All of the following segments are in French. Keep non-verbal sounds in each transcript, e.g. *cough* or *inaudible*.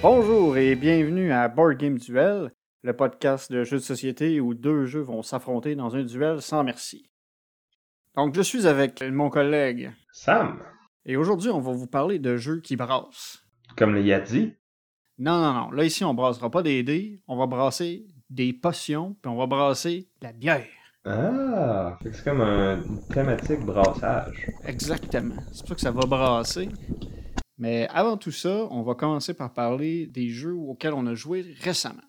Bonjour et bienvenue à Board Duel, le podcast de jeux de société où deux jeux vont s'affronter dans un duel sans merci. Donc, je suis avec mon collègue Sam, et aujourd'hui, on va vous parler de jeux qui brassent. comme le Yadi. Non, non, non. Là, ici, on brassera pas des dés, on va brasser des potions, puis on va brasser de la bière. Ah, c'est comme un- une thématique brassage. Exactement. C'est pour ça que ça va brasser. Mais avant tout ça, on va commencer par parler des jeux auxquels on a joué récemment.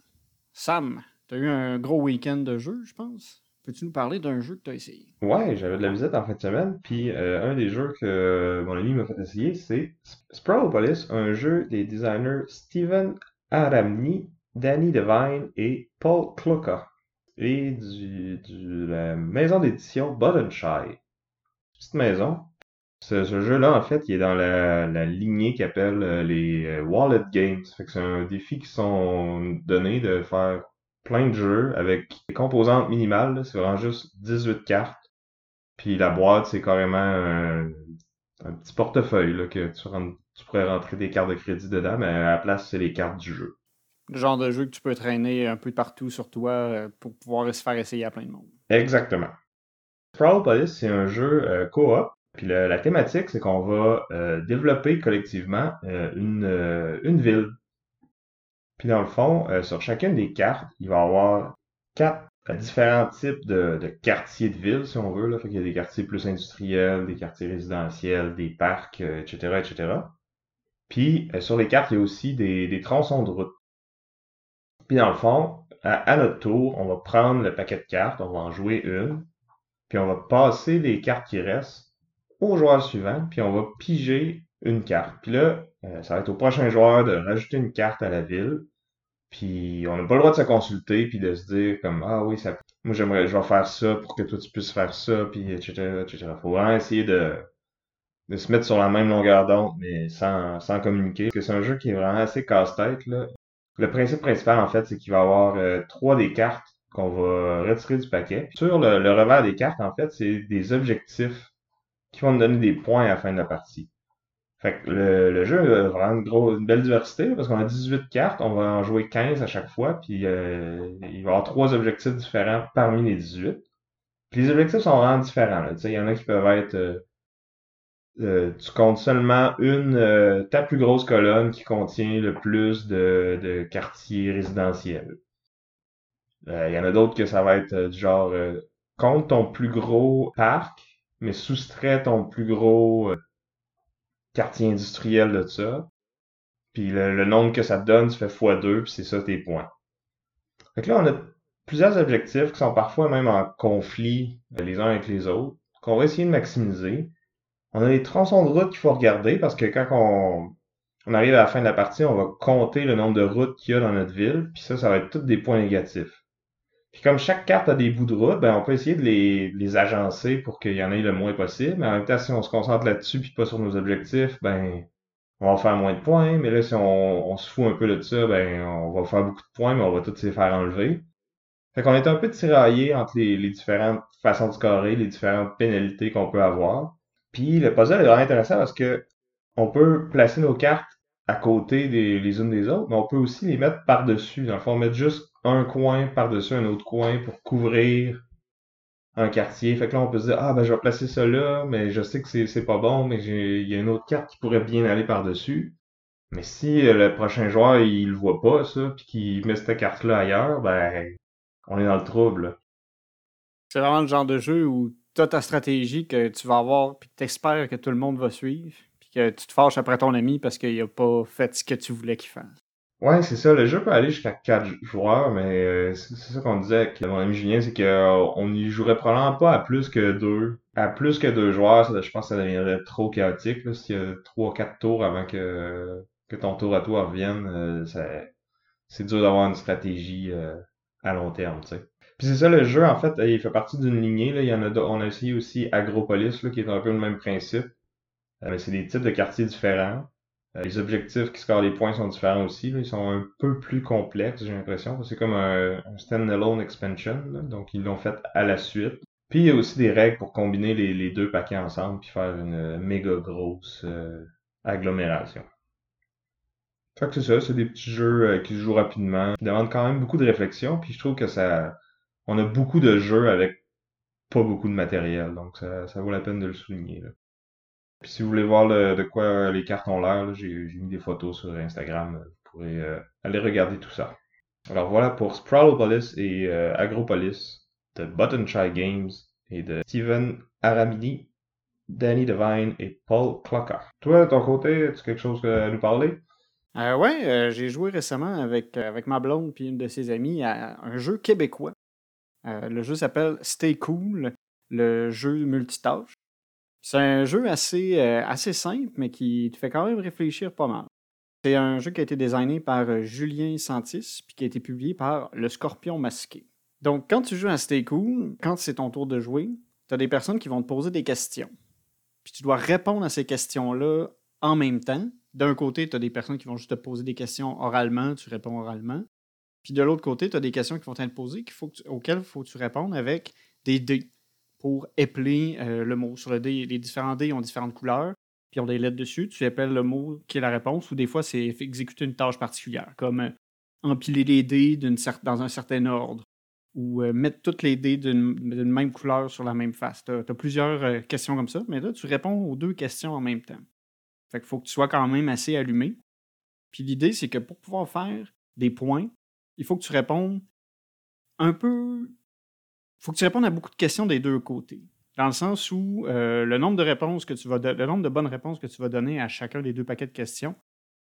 Sam, tu as eu un gros week-end de jeux, je pense. Peux-tu nous parler d'un jeu que tu as essayé? Ouais, j'avais de la visite en fin de semaine, puis euh, un des jeux que mon ami m'a fait essayer, c'est Sp- Sprawlopolis, un jeu des designers Steven Aramni, Danny Devine et Paul Kluka, et du- la maison d'édition Buttonshire. Petite maison. Ce, ce jeu-là, en fait, il est dans la, la lignée qu'ils appellent euh, les euh, Wallet Games. Fait que c'est un défi qui sont donnés de faire plein de jeux avec des composantes minimales. là. C'est vraiment juste 18 cartes. Puis la boîte, c'est carrément un, un petit portefeuille là, que tu, rentres- tu pourrais rentrer des cartes de crédit dedans, mais à la place, c'est les cartes du jeu. Le genre de jeu que tu peux traîner un peu partout sur toi euh, pour pouvoir se faire essayer à plein de monde. Exactement. Sprawlopolis, c'est un jeu euh, coop. Puis la thématique, c'est qu'on va euh, développer collectivement euh, une, euh, une ville. Puis dans le fond, sur chacune des cartes, il va y avoir quatre différents types de, de quartiers de ville, si on veut. Là. Fait qu'il y a des quartiers plus industriels, des quartiers résidentiels, des parcs, etc., etc. Puis sur les cartes, il y a aussi des, des tronçons de route. Puis dans le fond, à, à notre tour, on va prendre le paquet de cartes, on va en jouer une, puis on va passer les cartes qui restent au joueur suivant, puis on va piger une carte. Puis là, euh, ça va être au prochain joueur de rajouter une carte à la ville. Puis on n'a pas le droit de se consulter puis de se dire comme ah oui ça moi j'aimerais je vais faire ça pour que toi tu puisses faire ça puis etc etc. Faut vraiment essayer de de se mettre sur la même longueur d'onde mais sans sans communiquer parce que c'est un jeu qui est vraiment assez casse-tête là. Le principe principal en fait c'est qu'il va y avoir euh, trois des cartes qu'on va retirer du paquet. Sur le, le revers des cartes en fait c'est des objectifs qui vont nous donner des points à la fin de la partie. Fait que le, le jeu a vraiment une, gros, une belle diversité parce qu'on a 18 cartes, on va en jouer 15 à chaque fois, puis euh, il va y avoir trois objectifs différents parmi les 18. Puis les objectifs sont vraiment différents. Il y en a qui peuvent être euh, euh, tu comptes seulement une euh, ta plus grosse colonne qui contient le plus de, de quartiers résidentiels. Euh, Il y en a d'autres que ça va être euh, du genre compte ton plus gros parc, mais soustrais ton plus gros euh, quartier industriel de ça. Puis le, le nombre que ça te donne, tu fais x2, puis c'est ça tes points. Que là, on a plusieurs objectifs qui sont parfois même en conflit euh, les uns avec les autres, qu'on va essayer de maximiser. On a les tronçons de route qu'il faut regarder parce que quand on, on arrive à la fin de la partie, on va compter le nombre de routes qu'il y a dans notre ville, puis ça, ça va être tous des points négatifs. Puis comme chaque carte a des bouts de route, ben on peut essayer de les, les agencer pour qu'il y en ait le moins possible. Mais en même temps, si on se concentre là-dessus puis pas sur nos objectifs, ben on va faire moins de points. Mais là, si on, on se fout un peu de ça, ben on va faire beaucoup de points, mais on va tous les faire enlever. Fait qu'on est un peu tiraillé entre les, les différentes façons de scorer, les différentes pénalités qu'on peut avoir. Puis le puzzle est vraiment intéressant parce que on peut placer nos cartes à côté des, les unes des autres, mais on peut aussi les mettre par-dessus. Dans le fond, mettre juste un coin par-dessus un autre coin pour couvrir un quartier. Fait que là, on peut se dire, ah, ben, je vais placer ça là, mais je sais que c'est, c'est pas bon, mais il y a une autre carte qui pourrait bien aller par-dessus. Mais si euh, le prochain joueur, il le voit pas, ça, puis qu'il met cette carte-là ailleurs, ben, on est dans le trouble. C'est vraiment le genre de jeu où tu as ta stratégie que tu vas avoir, puis tu espères que tout le monde va suivre, puis que tu te fâches après ton ami parce qu'il a pas fait ce que tu voulais qu'il fasse. Ouais, c'est ça. Le jeu peut aller jusqu'à 4 joueurs, mais euh, c'est ça qu'on disait avec mon ami Julien, c'est qu'on y jouerait probablement pas à plus que deux. À plus que deux joueurs, je pense que ça deviendrait trop chaotique. là, S'il y a trois, quatre tours avant que, que ton tour à toi revienne, euh, c'est dur d'avoir une stratégie euh, à long terme, tu sais. Puis c'est ça le jeu, en fait, il fait partie d'une lignée. Là. Il y en a, on a essayé aussi Agropolis, là, qui est un peu le même principe. Euh, mais c'est des types de quartiers différents. Euh, les objectifs qui scorent les points sont différents aussi. Là. Ils sont un peu plus complexes, j'ai l'impression. C'est comme un, stand-alone expansion. Donc ils l'ont fait à la suite. Puis il y a aussi des règles pour combiner les, deux paquets ensemble puis faire une méga grosse euh, agglomération. Fait que c'est ça, c'est des petits jeux euh, qui se jouent rapidement, qui demandent quand même beaucoup de réflexion, puis je trouve que ça, on a beaucoup de jeux avec pas beaucoup de matériel, donc ça, vaut la peine de le souligner. Puis si vous voulez voir de quoi les cartes ont l'air, j'ai mis des photos sur Instagram, vous pourrez euh, aller regarder tout ça. Alors voilà pour Sprawlopolis et euh, Agropolis de Button Shy Games et de Steven Aramini, Danny Devine et Paul Clocker. Toi, de ton côté, as-tu quelque chose à nous parler? Euh, ouais, euh, j'ai joué récemment avec, euh, avec ma blonde puis une de ses amies à un jeu québécois. Euh, le jeu s'appelle Stay Cool, le jeu multitâche. C'est un jeu assez, assez simple, mais qui te fait quand même réfléchir pas mal. C'est un jeu qui a été designé par Julien Santis, puis qui a été publié par Le Scorpion Masqué. Donc, quand tu joues à Stay Cool, quand c'est ton tour de jouer, tu as des personnes qui vont te poser des questions. Puis tu dois répondre à ces questions-là en même temps. D'un côté, tu as des personnes qui vont juste te poser des questions oralement, tu réponds oralement. Puis de l'autre côté, tu as des questions qui vont être posées auxquelles il faut que tu répondes avec des dés pour épeler euh, le mot. Sur le les différents dés ont différentes couleurs, puis ont des lettres dessus. Tu épelles le mot qui est la réponse, ou des fois, c'est exécuter une tâche particulière, comme euh, empiler les dés dans un certain ordre, ou euh, mettre toutes les dés d'une même couleur sur la même face. Tu as, plusieurs questions comme ça, mais là, tu réponds aux deux questions en même temps. Fait qu'il faut que tu sois quand même assez allumé. Puis l'idée, c'est que pour pouvoir faire des points, il faut que tu répondes un peu. Il faut que tu répondes à beaucoup de questions des deux côtés. Dans le sens où euh, le nombre de réponses que tu vas le nombre de bonnes réponses que tu vas donner à chacun des deux paquets de questions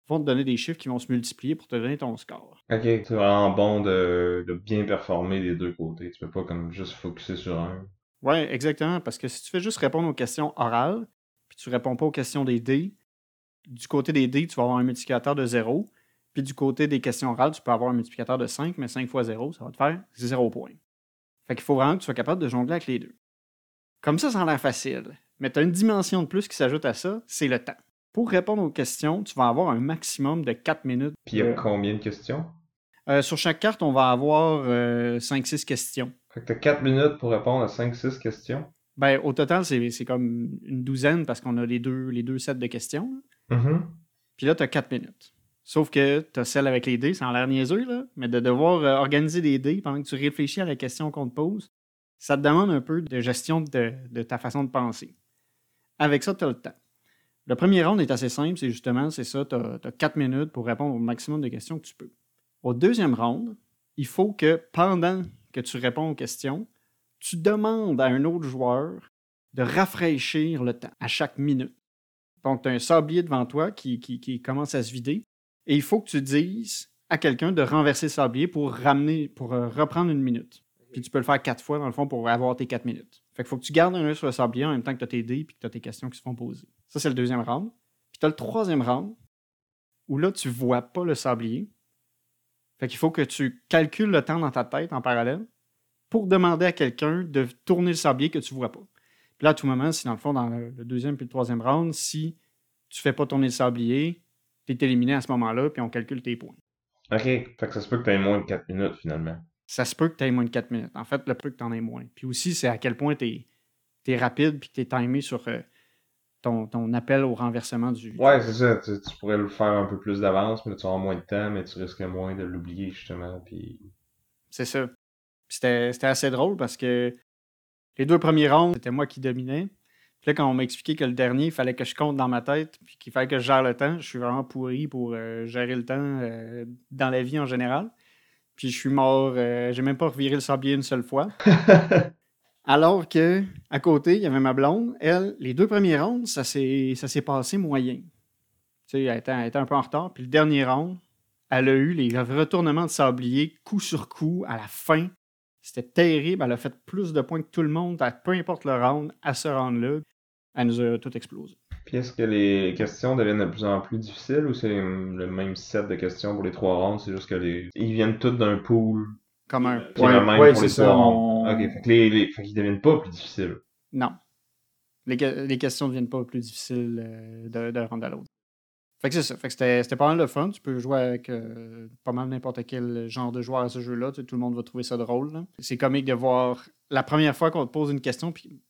vont te donner des chiffres qui vont se multiplier pour te donner ton score. Ok, c'est vraiment bon de, de, bien performer des deux côtés. Tu peux pas comme juste focuser sur un. Ouais, exactement. Parce que si tu fais juste répondre aux questions orales, puis tu réponds pas aux questions des dés, du côté des dés, tu vas avoir un multiplicateur de 0. Puis du côté des questions orales, tu peux avoir un multiplicateur de 5, mais 5 fois 0, ça va te faire 0 points. Fait qu'il faut vraiment que tu sois capable de jongler avec les deux. Comme ça, ça a l'air facile. Mais tu as une dimension de plus qui s'ajoute à ça, c'est le temps. Pour répondre aux questions, tu vas avoir un maximum de 4 minutes. Puis il y a combien de questions? Euh, sur chaque carte, on va avoir 5-6 euh, questions. Fait que tu as 4 minutes pour répondre à 5-6 questions? Ben, au total, c'est comme une douzaine parce qu'on a les deux, les deux sets de questions. Mm-hmm. Puis là, tu as 4 minutes. Sauf que tu as celle avec les dés, ça a l'air niaiseux, là, mais de devoir euh, organiser des dés pendant que tu réfléchis à la question qu'on te pose, ça te demande un peu de gestion de, ta façon de penser. Avec ça, tu as le temps. Le premier round est assez simple, c'est justement, c'est ça, tu as, 4 minutes pour répondre au maximum de questions que tu peux. Au deuxième round, il faut que pendant que tu réponds aux questions, tu demandes à un autre joueur de rafraîchir le temps à chaque minute. Donc, tu as un sablier devant toi qui, qui, commence à se vider et il faut que tu dises à quelqu'un de renverser le sablier pour ramener, pour euh, reprendre une minute. Puis tu peux le faire quatre fois, dans le fond, pour avoir tes quatre minutes. Fait qu'il faut que tu gardes un œil sur le sablier en même temps que tu as tes dés et que tu as tes questions qui se font poser. Ça, c'est le deuxième round. Puis tu as le troisième round où là, tu vois pas le sablier. Fait qu'il faut que tu calcules le temps dans ta tête en parallèle pour demander à quelqu'un de tourner le sablier que tu vois pas. Puis là, à tout moment, si dans le fond, dans le, deuxième puis le troisième round, si tu fais pas tourner le sablier, tu es éliminé à ce moment-là, puis on calcule tes points. OK. Fait que ça se peut que tu aies moins de 4 minutes finalement. Ça se peut que tu aies moins de 4 minutes. En fait, le peu que tu en aies moins. Puis aussi, c'est à quel point tu es, rapide puis que tu es timé sur euh, ton, ton, appel au renversement du. Ouais, c'est ça. Tu, pourrais le faire un peu plus d'avance, mais tu auras moins de temps, mais tu risques moins de l'oublier justement. Puis... C'est ça. C'était assez drôle parce que les deux premiers rounds, c'était moi qui dominais. Puis là, quand on m'a expliqué que le dernier, il fallait que je compte dans ma tête, puis qu'il fallait que je gère le temps, je suis vraiment pourri pour euh, gérer le temps euh, dans la vie en général. Puis je suis mort, euh, j'ai même pas reviré le sablier une seule fois. *laughs* Alors que, à côté, il y avait ma blonde. Elle, les deux premiers rounds, ça s'est passé moyen. Tu sais, elle était, elle était, un peu en retard. Puis le dernier round, elle a eu les retournements de sablier coup sur coup à la fin. C'était terrible. Elle a fait plus de points que tout le monde, peu importe le round, à ce round-là. Elle nous a tout explosé. Puis est-ce que les questions deviennent de plus en plus difficiles ou c'est le même set de questions pour les trois rounds? C'est juste que les... ils viennent tous d'un pool Comme un. Est le même ouais, pour c'est les ça. trois on- mondes. Ok, fait que les, les, fait qu'ils deviennent pas plus difficiles. Non. Les, que- les questions ne deviennent pas plus difficiles euh, de- d'un round à l'autre. Fait que c'est ça. Fait que c'était c'était pas mal de fun. Tu peux jouer avec euh, pas mal n'importe quel genre de joueur à ce jeu-là. Tu sais, tout le monde va trouver ça drôle. là. C'est comique de voir la première fois qu'on te pose une question puis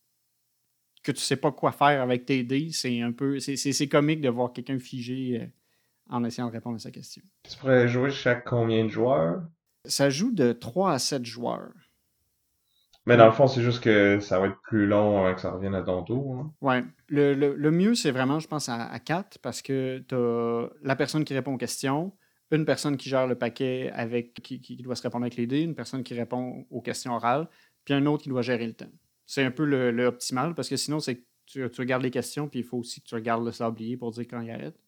que tu sais pas quoi faire avec tes dés. C'est un peu. c'est- comique de voir quelqu'un figé euh, en essayant de répondre à sa question. Tu pourrais jouer chaque combien de joueurs? Ça joue de 3 à 7 joueurs. Mais dans le fond, c'est juste que ça va être plus long avant que ça revienne à ton tour. hein. Ouais. Le, le- le mieux, c'est vraiment, je pense, à, à 4 parce que tu as la personne qui répond aux questions, une personne qui gère le paquet avec qui, qui doit se répondre avec les dés, une personne qui répond aux questions orales, puis un autre qui doit gérer le temps. C'est un peu le, le optimal parce que sinon, c'est que tu, tu regardes les questions, puis il faut aussi que tu regardes le sablier pour dire quand il arrête.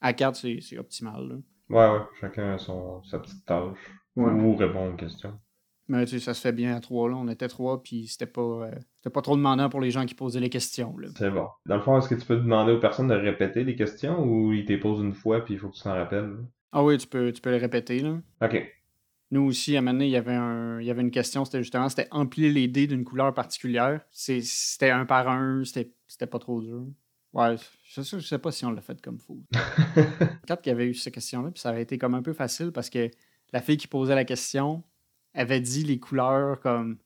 À 4, c'est c'est optimal. là. Ouais, ouais, chacun a son, sa petite tâche. Ouais. Ou répondre aux questions. Mais tu sais, ça se fait bien à 3. Là. On était 3, puis c'était pas, euh, c'était pas trop demandant pour les gens qui posaient les questions. C'est bon. Dans le fond, est-ce que tu peux demander aux personnes de répéter les questions ou ils te posent une fois puis il faut que tu t'en rappelles? Ah oui, tu peux, tu peux le répéter. Là. Ok. Nous aussi, à un moment donné, il y avait, un, il y avait une question, c'était justement, c'était empiler les dés d'une couleur particulière. C'était un par un, c'était c'était pas trop dur. Ouais, je sais, je sais pas si on l'a fait comme fou. *laughs* Quand il y avait eu cette question-là, puis ça avait été comme un peu facile parce que la fille qui posait la question avait dit les couleurs comme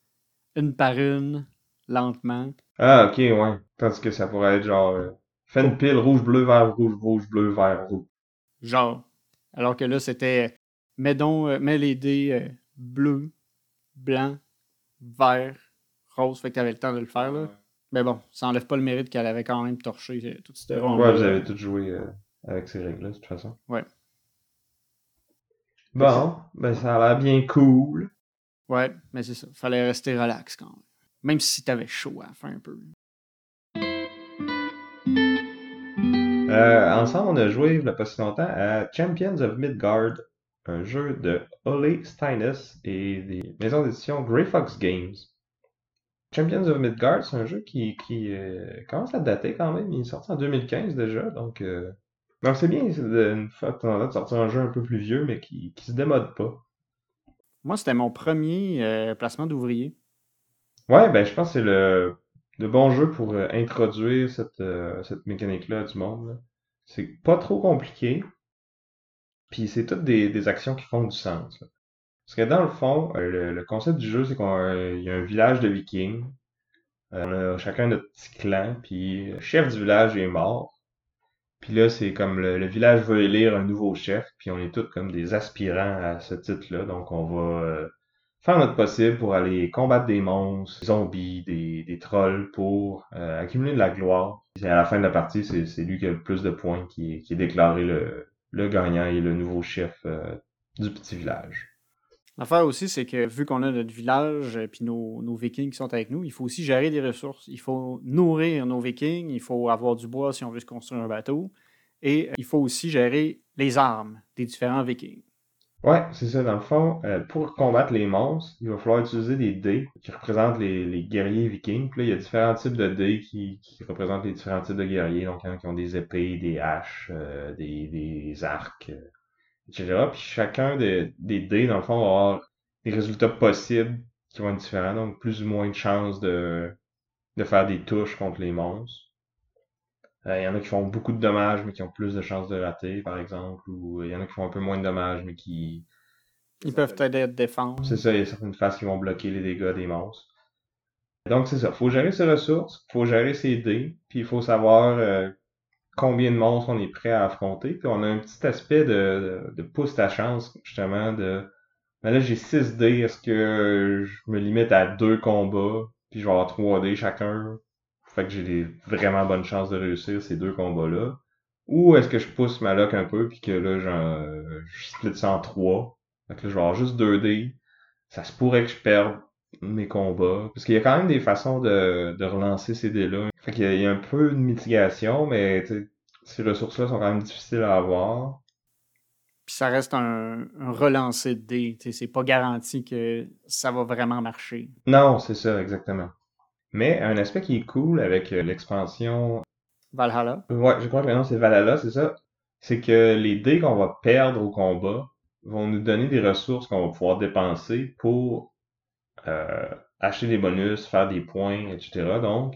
une par une, lentement. Ah, ok, ouais. Tandis que ça pourrait être genre. Euh, fais une pile rouge, bleu, vert, rouge, rouge, bleu, vert, rouge. Genre. Alors que là, c'était mets donc, euh, mets les dés euh, bleu, blanc, vert, rose. Fait que t'avais le temps de le faire, là. Mais bon, ça enlève pas le mérite qu'elle avait quand même torché euh, toute cette ronde. Ouais, vous avez tout joué euh, avec ces règles-là, de toute façon. Ouais. Bon, ben ça a l'air bien cool. Ouais, mais c'est ça. Fallait rester relax quand même. Même si t'avais chaud à la fin un peu. Euh, ensemble, on a joué il y a pas si longtemps à Champions of Midgard, un jeu de Ole Steines et des maisons d'édition Grey Fox Games. Champions of Midgard, c'est un jeu qui, qui euh, commence à dater quand même. Il est sorti en 2015 déjà, donc euh, donc c'est bien de- sortir un jeu un peu plus vieux, mais qui, qui se démode pas. Moi, c'était mon premier euh, placement d'ouvrier. Ouais, ben je pense que c'est le, le bon jeu pour euh, introduire cette, cette mécanique-là du monde. C'est pas trop compliqué. Puis c'est toutes des, des actions qui font du sens. Parce que dans le fond, euh, le, le concept du jeu, c'est qu'il y a un village de vikings. Euh, on a chacun notre petit clan, puis le chef du village est mort. Puis là, c'est comme le, le village veut élire un nouveau chef, puis on est tous comme des aspirants à ce titre-là. Donc on va euh, faire notre possible pour aller combattre des monstres, des zombies, des, des trolls pour euh, accumuler de la gloire. Et à la fin de la partie, c'est lui qui a le plus de points qui qui est déclaré le, le gagnant et le nouveau chef euh, du petit village. L'affaire aussi, c'est que vu qu'on a notre village et puis nos, nos vikings qui sont avec nous, il faut aussi gérer des ressources. Il faut nourrir nos vikings, il faut avoir du bois si on veut se construire un bateau, et euh, il faut aussi gérer les armes des différents vikings. Ouais, c'est ça. Dans le fond, euh, pour combattre les monstres, il va falloir utiliser des dés qui représentent les, les guerriers vikings. Puis là, il y a différents types de dés qui, qui représentent les différents types de guerriers. Donc, qui ont des épées, des haches, euh, des, des arcs, euh, etc. Puis chacun des, des dés, dans le fond, va avoir des résultats possibles qui vont être différents. Donc, plus ou moins de chances de, de faire des touches contre les monstres. Euh, Il y en a qui font beaucoup de dommages, mais qui ont plus de chances de rater, par exemple. Ou euh, il y en a qui font un peu moins de dommages, mais qui, Ils peuvent t'aider à te défendre. c'est ça, il y a certaines phases qui vont bloquer les dégâts des monstres. Donc c'est ça, faut gérer ses ressources, faut gérer ses dés, puis il faut savoir euh, combien de monstres on est prêt à affronter. Puis on a un petit aspect de, de, de pousse ta chance, justement, de ben là j'ai 6 dés, est-ce que je me limite à deux combats, puis je vais avoir 3 dés chacun, fait que j'ai des vraiment bonnes chances de réussir ces deux combats-là. Ou est-ce que je pousse ma luck un peu, puis que là j'en- je split ça en 3. Fait que là je vais avoir juste 2 dés ça se pourrait que je perde mes combats. Parce qu'il y a quand même des façons de, de relancer ces dés-là. Fait qu'il y a, il y a un peu de mitigation, mais ces ressources-là sont quand même difficiles à avoir. Puis ça reste un, un relancé de dés. C'est pas garanti que ça va vraiment marcher. Non, c'est ça, exactement. Mais un aspect qui est cool avec euh, l'expansion, Valhalla. ouais, je crois que le nom c'est Valhalla, c'est ça, c'est que les dés qu'on va perdre au combat, vont nous donner des ressources qu'on va pouvoir dépenser pour euh, acheter des bonus, faire des points, etc. Donc,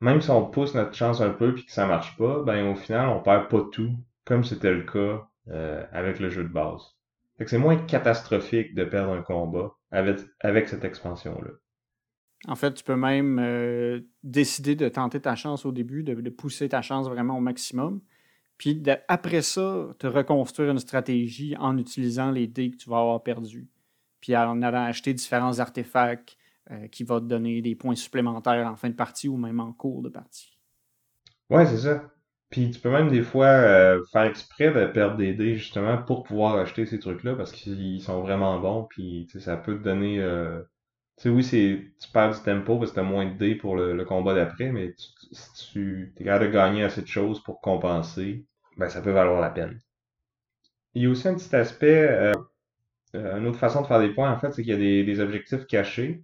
même si on pousse notre chance un peu puis que ça marche pas, ben au final, on perd pas tout, comme c'était le cas euh, avec le jeu de base. Fait que c'est moins catastrophique de perdre un combat avec, avec cette expansion-là. En fait, tu peux même euh, décider de tenter ta chance au début, de, pousser ta chance vraiment au maximum. Puis après ça, te reconstruire une stratégie en utilisant les dés que tu vas avoir perdus. Puis en allant acheter différents artefacts euh, qui vont te donner des points supplémentaires en fin de partie ou même en cours de partie. Ouais, c'est ça. Puis tu peux même des fois euh, faire exprès de perdre des dés justement pour pouvoir acheter ces trucs-là parce qu'ils sont vraiment bons. Puis ça peut te donner sais, oui, c'est, tu perds du tempo parce que t'as moins de dés pour le, combat d'après, mais si tu es capable de gagner assez de choses pour compenser, ben ça peut valoir la peine. Il y a aussi un petit aspect, euh, euh, une autre façon de faire des points, en fait, c'est qu'il y a des, objectifs cachés.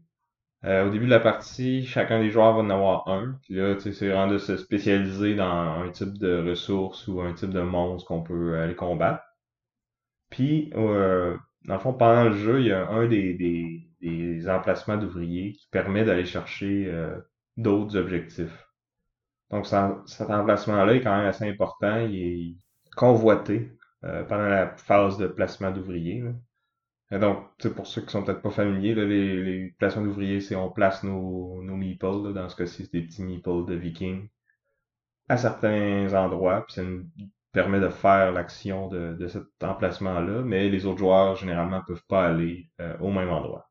Euh, au début de la partie, chacun des joueurs va en avoir un. Puis là, tu sais, c'est vraiment de se spécialiser dans un type de ressources ou un type de monstre qu'on peut aller combattre. Puis, dans le fond, pendant le jeu, il y a un des, des emplacements d'ouvriers qui permet d'aller chercher euh, d'autres objectifs. Donc cet emplacement-là est quand même assez important. Il est convoité euh, pendant la phase de placement d'ouvriers. Donc, pour ceux qui sont peut-être pas familiers, les, les, placements d'ouvriers, c'est on place nos, nos meeples, dans ce cas-ci, c'est des petits meeples de vikings, à certains endroits, permet de faire l'action de, de, cet emplacement-là, mais les autres joueurs, généralement, peuvent pas aller euh, au même endroit.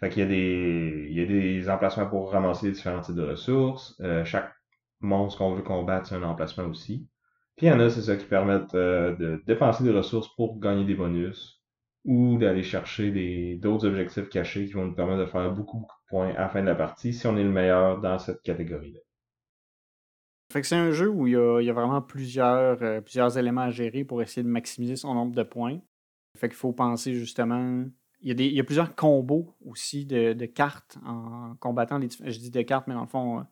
Fait qu'il y a des, il y a des emplacements pour ramasser différents types de ressources. Euh, chaque monstre qu'on veut combattre, c'est un emplacement aussi. Puis il y en a, c'est ça, qui permettent euh, de dépenser des ressources pour gagner des bonus ou d'aller chercher des, d'autres objectifs cachés qui vont nous permettre de faire beaucoup, beaucoup de points à la fin de la partie si on est le meilleur dans cette catégorie-là. Fait que c'est un jeu où il y a, il y a vraiment plusieurs, euh, plusieurs éléments à gérer pour essayer de maximiser son nombre de points. Fait qu'il faut penser justement il y, a plusieurs combos aussi de, cartes en combattant les Je dis de cartes, mais dans le fond, euh,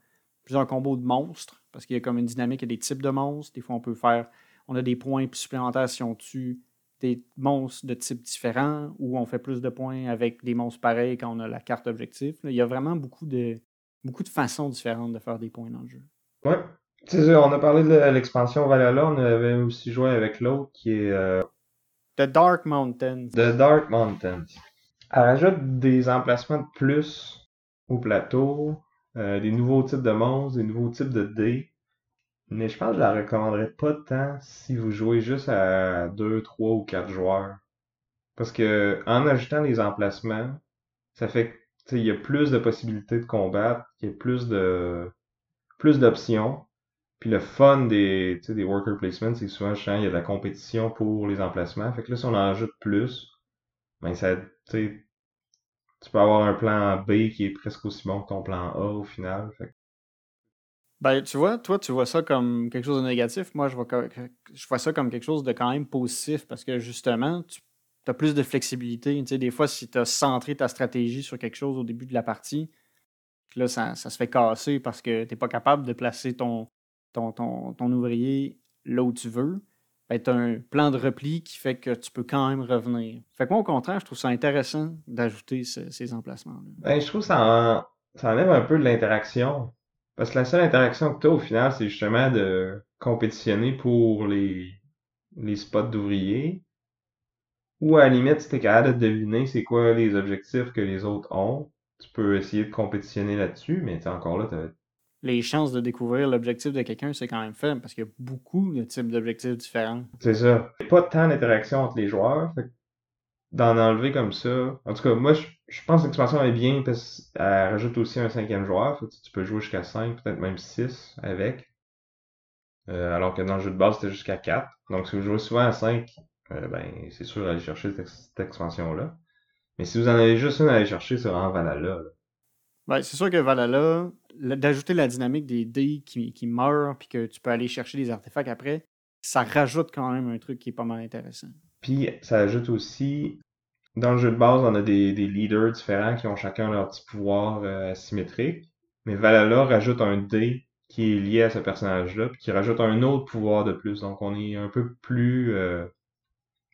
plusieurs combos de monstres, parce qu'il y a comme une dynamique, il y a des types de monstres. Des fois, on peut faire. On a des points supplémentaires si on tue des monstres de types différents, ou on fait plus de points avec des monstres pareils quand on a la carte objectif. il y a vraiment beaucoup de, beaucoup de façons différentes de faire des points dans le jeu. Ouais. C'est on a parlé de l'expansion Valhalla, on avait aussi joué avec l'autre qui est. Euh, The Dark Mountains. The Dark Mountains. Elle rajoute des emplacements de plus au plateau, euh, des nouveaux types de monstres, des nouveaux types de dés. Mais je pense que je la recommanderais pas tant si vous jouez juste à 2, 3 ou 4 joueurs. Parce que en ajoutant des emplacements, ça fait qu'il y a plus de possibilités de combattre, qu'il y a plus de plus d'options. Puis le fun des, des worker placements, c'est que souvent, il y a de la compétition pour les emplacements. Fait que là, si on en ajoute plus, ben ça, tu peux avoir un plan B qui est presque aussi bon que ton plan A au final. Ben, tu vois, toi, tu vois ça comme quelque chose de négatif. Moi, je vois, je vois ça comme quelque chose de quand même positif parce que justement, tu as plus de flexibilité. Tu sais, des fois, si tu as centré ta stratégie sur quelque chose au début de la partie, là, ça, ça se fait casser parce que tu n'es pas capable de placer ton, ton, ton, ouvrier là où tu veux, ben, tu as un plan de repli qui fait que tu peux quand même revenir. Fait que moi, au contraire, je trouve ça intéressant d'ajouter ces emplacements-là. Ben, je trouve que ça, ça enlève un peu de l'interaction. Parce que la seule interaction que tu as au final, c'est justement de compétitionner pour les, les spots d'ouvriers. Ou à la limite, si tu es capable de deviner c'est quoi les objectifs que les autres ont, tu peux essayer de compétitionner là-dessus, mais encore là, tu les chances de découvrir l'objectif de quelqu'un, c'est quand même faible parce qu'il y a beaucoup de types d'objectifs différents. C'est ça. Il n'y a pas tant d'interaction entre les joueurs. D'en enlever comme ça. En tout cas, moi, je, pense que l'expansion est bien parce qu'elle rajoute aussi un cinquième joueur. tu peux jouer jusqu'à 5, peut-être même 6 avec. Euh, alors que dans le jeu de base, c'était jusqu'à 4. Donc, si vous jouez souvent à 5, euh, ben, c'est sûr d'aller chercher cette, expansion-là. Mais si vous en avez juste une à aller chercher, c'est vraiment Valhalla. Ben, c'est sûr que Valhalla, d'ajouter la dynamique des dés qui, qui meurent puis que tu peux aller chercher des artefacts après, ça rajoute quand même un truc qui est pas mal intéressant. Puis ça ajoute aussi, dans le jeu de base, on a des, leaders différents qui ont chacun leur petit pouvoir euh, asymétrique. Mais Valhalla rajoute un dé qui est lié à ce personnage-là, puis qui rajoute un autre pouvoir de plus. Donc on est un peu plus euh,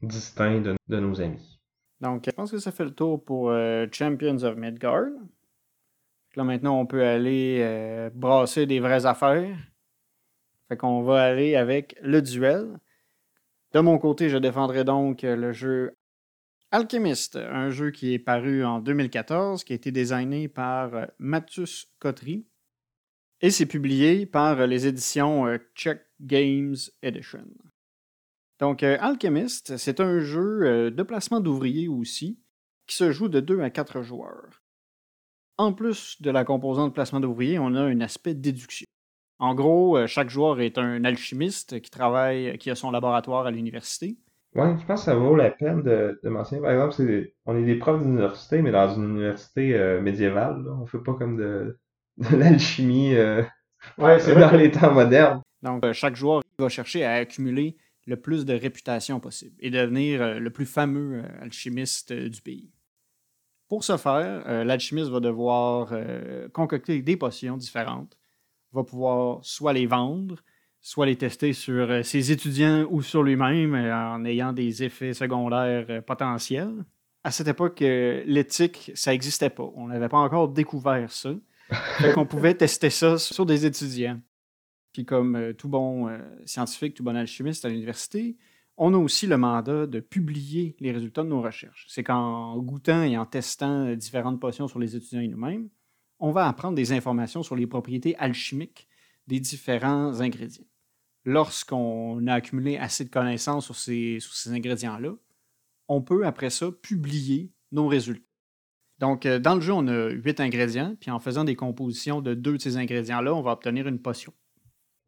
distinct de, de nos amis. Donc, je pense que ça fait le tour pour euh, Champions of Midgard. Là, maintenant, on peut aller euh, brasser des vraies affaires. Fait qu'on va aller avec le duel. De mon côté, je défendrai donc le jeu Alchemist, un jeu qui est paru en 2014, qui a été designé par euh, Mathius Kotri et c'est publié par les éditions Check Games Edition. Donc, Alchemist, c'est un jeu de placement d'ouvriers aussi, qui se joue de 2 à 4 joueurs. En plus de la composante placement d'ouvriers, on a un aspect déduction. En gros, chaque joueur est un alchimiste qui travaille, qui a son laboratoire à l'université. Ouais, je pense que ça vaut la peine de, mentionner. Par exemple, on est des profs d'université, mais dans une université médiévale. Là. On fait pas comme de, *laughs* l'alchimie ouais, c'est dans les temps modernes. Donc, chaque joueur va chercher à accumuler le plus de réputation possible et devenir euh, le plus fameux euh, alchimiste euh, du pays. Pour ce faire, l'alchimiste va devoir concocter des potions différentes, va pouvoir soit les vendre, soit les tester sur ses étudiants ou sur lui-même en ayant des effets secondaires potentiels. À cette époque, l'éthique, ça n'existait pas. On n'avait pas encore découvert ça. *laughs* On pouvait tester ça sur des étudiants. Puis comme euh, tout bon euh, scientifique, tout bon alchimiste à l'université, on a aussi le mandat de publier les résultats de nos recherches. C'est qu'en goûtant et en testant euh, différentes potions sur les étudiants et nous-mêmes, on va apprendre des informations sur les propriétés alchimiques des différents ingrédients. Lorsqu'on a accumulé assez de connaissances sur ces, sur ces ingrédients-là, on peut après ça publier nos résultats. Donc, dans le jeu, on a huit ingrédients, puis en faisant des compositions de deux de ces ingrédients-là, on va obtenir une potion.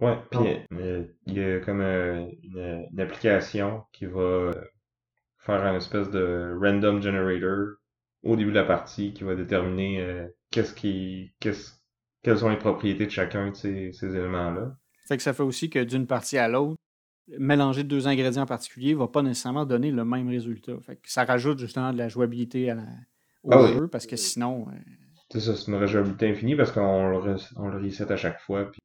Ouais, puis euh, il y a comme euh, une, application qui va euh, faire un espèce de random generator au début de la partie qui va déterminer qu'est-ce qui qu'est-ce quelles sont les propriétés de chacun de ces, ces éléments-là. Fait que ça fait aussi que d'une partie à l'autre, mélanger deux ingrédients particuliers va pas nécessairement donner le même résultat. Fait que ça rajoute justement de la jouabilité à la, au ah jeu parce que sinon. C'est ça, c'est une rejouabilité infinie parce qu'on le, on le reset à chaque fois. Puis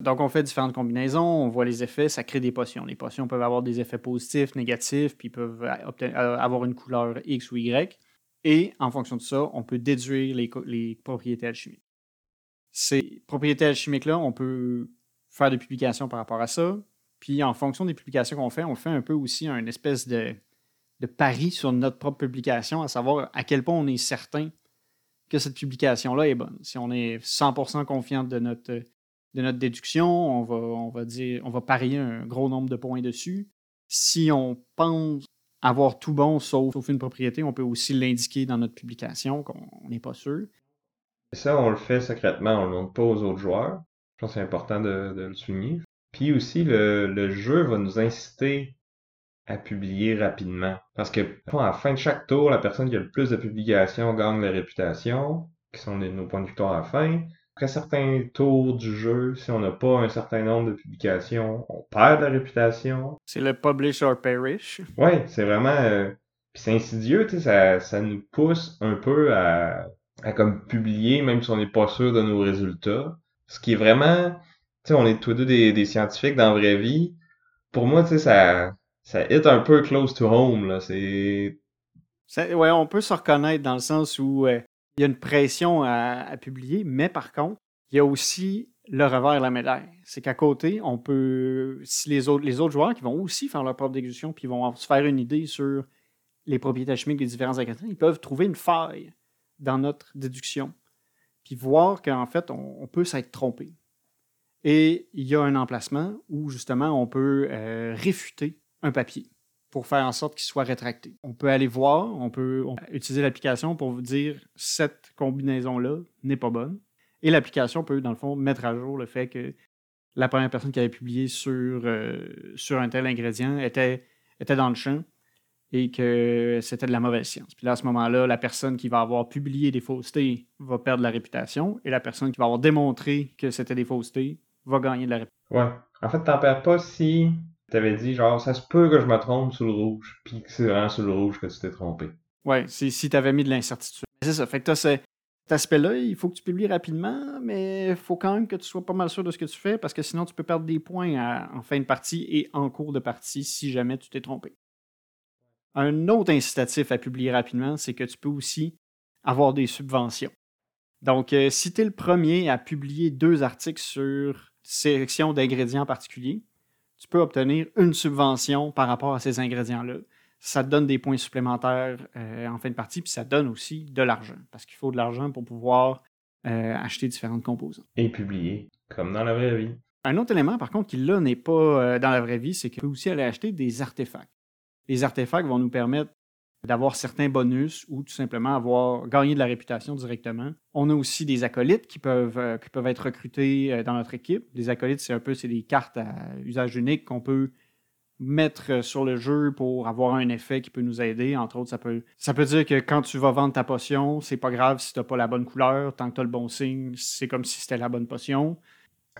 donc, on fait différentes combinaisons, on voit les effets, ça crée des potions. Les potions peuvent avoir des effets positifs, négatifs, puis peuvent euh, avoir une couleur X ou Y. Et en fonction de ça, on peut déduire les, propriétés alchimiques. Ces propriétés alchimiques-là, on peut faire des publications par rapport à ça. Puis en fonction des publications qu'on fait, on fait un peu aussi un espèce de, de pari sur notre propre publication, à savoir à quel point on est certain que cette publication-là est bonne. Si on est 100% confiant de notre de notre déduction, on va, parier un gros nombre de points dessus. Si on pense avoir tout bon sauf, une propriété, on peut aussi l'indiquer dans notre publication qu'on n'est pas sûr. Ça, on le fait secrètement, on ne le montre pas aux autres joueurs. Je pense que c'est important de, le souligner. Puis aussi, le, jeu va nous inciter à publier rapidement. Parce que à la fin de chaque tour, la personne qui a le plus de publications gagne la réputation, qui sont nos points de victoire à la fin après certains tours du jeu, si on n'a pas un certain nombre de publications, on perd de la réputation. C'est le publish or perish. Ouais, c'est vraiment. Euh, puis c'est insidieux, tu sais, ça, ça nous pousse un peu à, à comme publier, même si on n'est pas sûr de nos résultats. Ce qui est vraiment. Tu sais, on est tous deux des, des scientifiques dans la vraie vie. Pour moi, tu sais, ça, ça hit un peu close to home, là. C'est. Ouais, on peut se reconnaître dans le sens où euh, il y a une pression à, publier, mais par contre, il y a aussi le revers de la médaille. C'est qu'à côté, on peut, si les autres, joueurs qui vont aussi faire leur propre déduction, puis vont se faire une idée sur les propriétés chimiques des différents ingrédients, ils peuvent trouver une faille dans notre déduction, puis voir qu'en fait, on, peut s'être trompé. Et il y a un emplacement où justement on peut euh, réfuter un papier pour faire en sorte qu'il soit rétracté. On peut aller voir, on peut, utiliser l'application pour vous dire cette combinaison-là n'est pas bonne. Et l'application peut, dans le fond, mettre à jour le fait que la première personne qui avait publié sur, euh, sur un tel ingrédient était, était dans le champ et que c'était de la mauvaise science. Puis là, à ce moment-là, la personne qui va avoir publié des faussetés va perdre la réputation et la personne qui va avoir démontré que c'était des faussetés va gagner de la réputation. Ouais. En fait, t'en perds pas si T'avais dit, genre, ça se peut que je me trompe sur le rouge, puis que c'est vraiment sur le rouge que tu t'es trompé. Ouais, c'est si t'avais mis de l'incertitude. C'est ça. Fait que t'as cet aspect-là, il faut que tu publies rapidement, mais il faut quand même que tu sois pas mal sûr de ce que tu fais, parce que sinon tu peux perdre des points en fin de partie et en cours de partie si jamais tu t'es trompé. Un autre incitatif à publier rapidement, c'est que tu peux aussi avoir des subventions. Donc, euh, si tu es le premier à publier deux articles sur sélection d'ingrédients particuliers, tu peux obtenir une subvention par rapport à ces ingrédients-là. Ça te donne des points supplémentaires euh, en fin de partie, puis ça donne aussi de l'argent, parce qu'il faut de l'argent pour pouvoir euh, acheter différentes composants. Et publier, comme dans la vraie vie. Un autre élément, par contre, qui là n'est pas dans la vraie vie, c'est qu'on peut aussi aller acheter des artefacts. Les artefacts vont nous permettre d'avoir certains bonus ou tout simplement avoir gagné de la réputation directement. On a aussi des acolytes qui peuvent, euh, qui peuvent être recrutés euh, dans notre équipe. Les acolytes, c'est un peu c'est des cartes à usage unique qu'on peut mettre sur le jeu pour avoir un effet qui peut nous aider. Entre autres, ça peut, ça peut dire que quand tu vas vendre ta potion, c'est pas grave si tu n'as pas la bonne couleur. Tant que tu as le bon signe, c'est comme si c'était la bonne potion.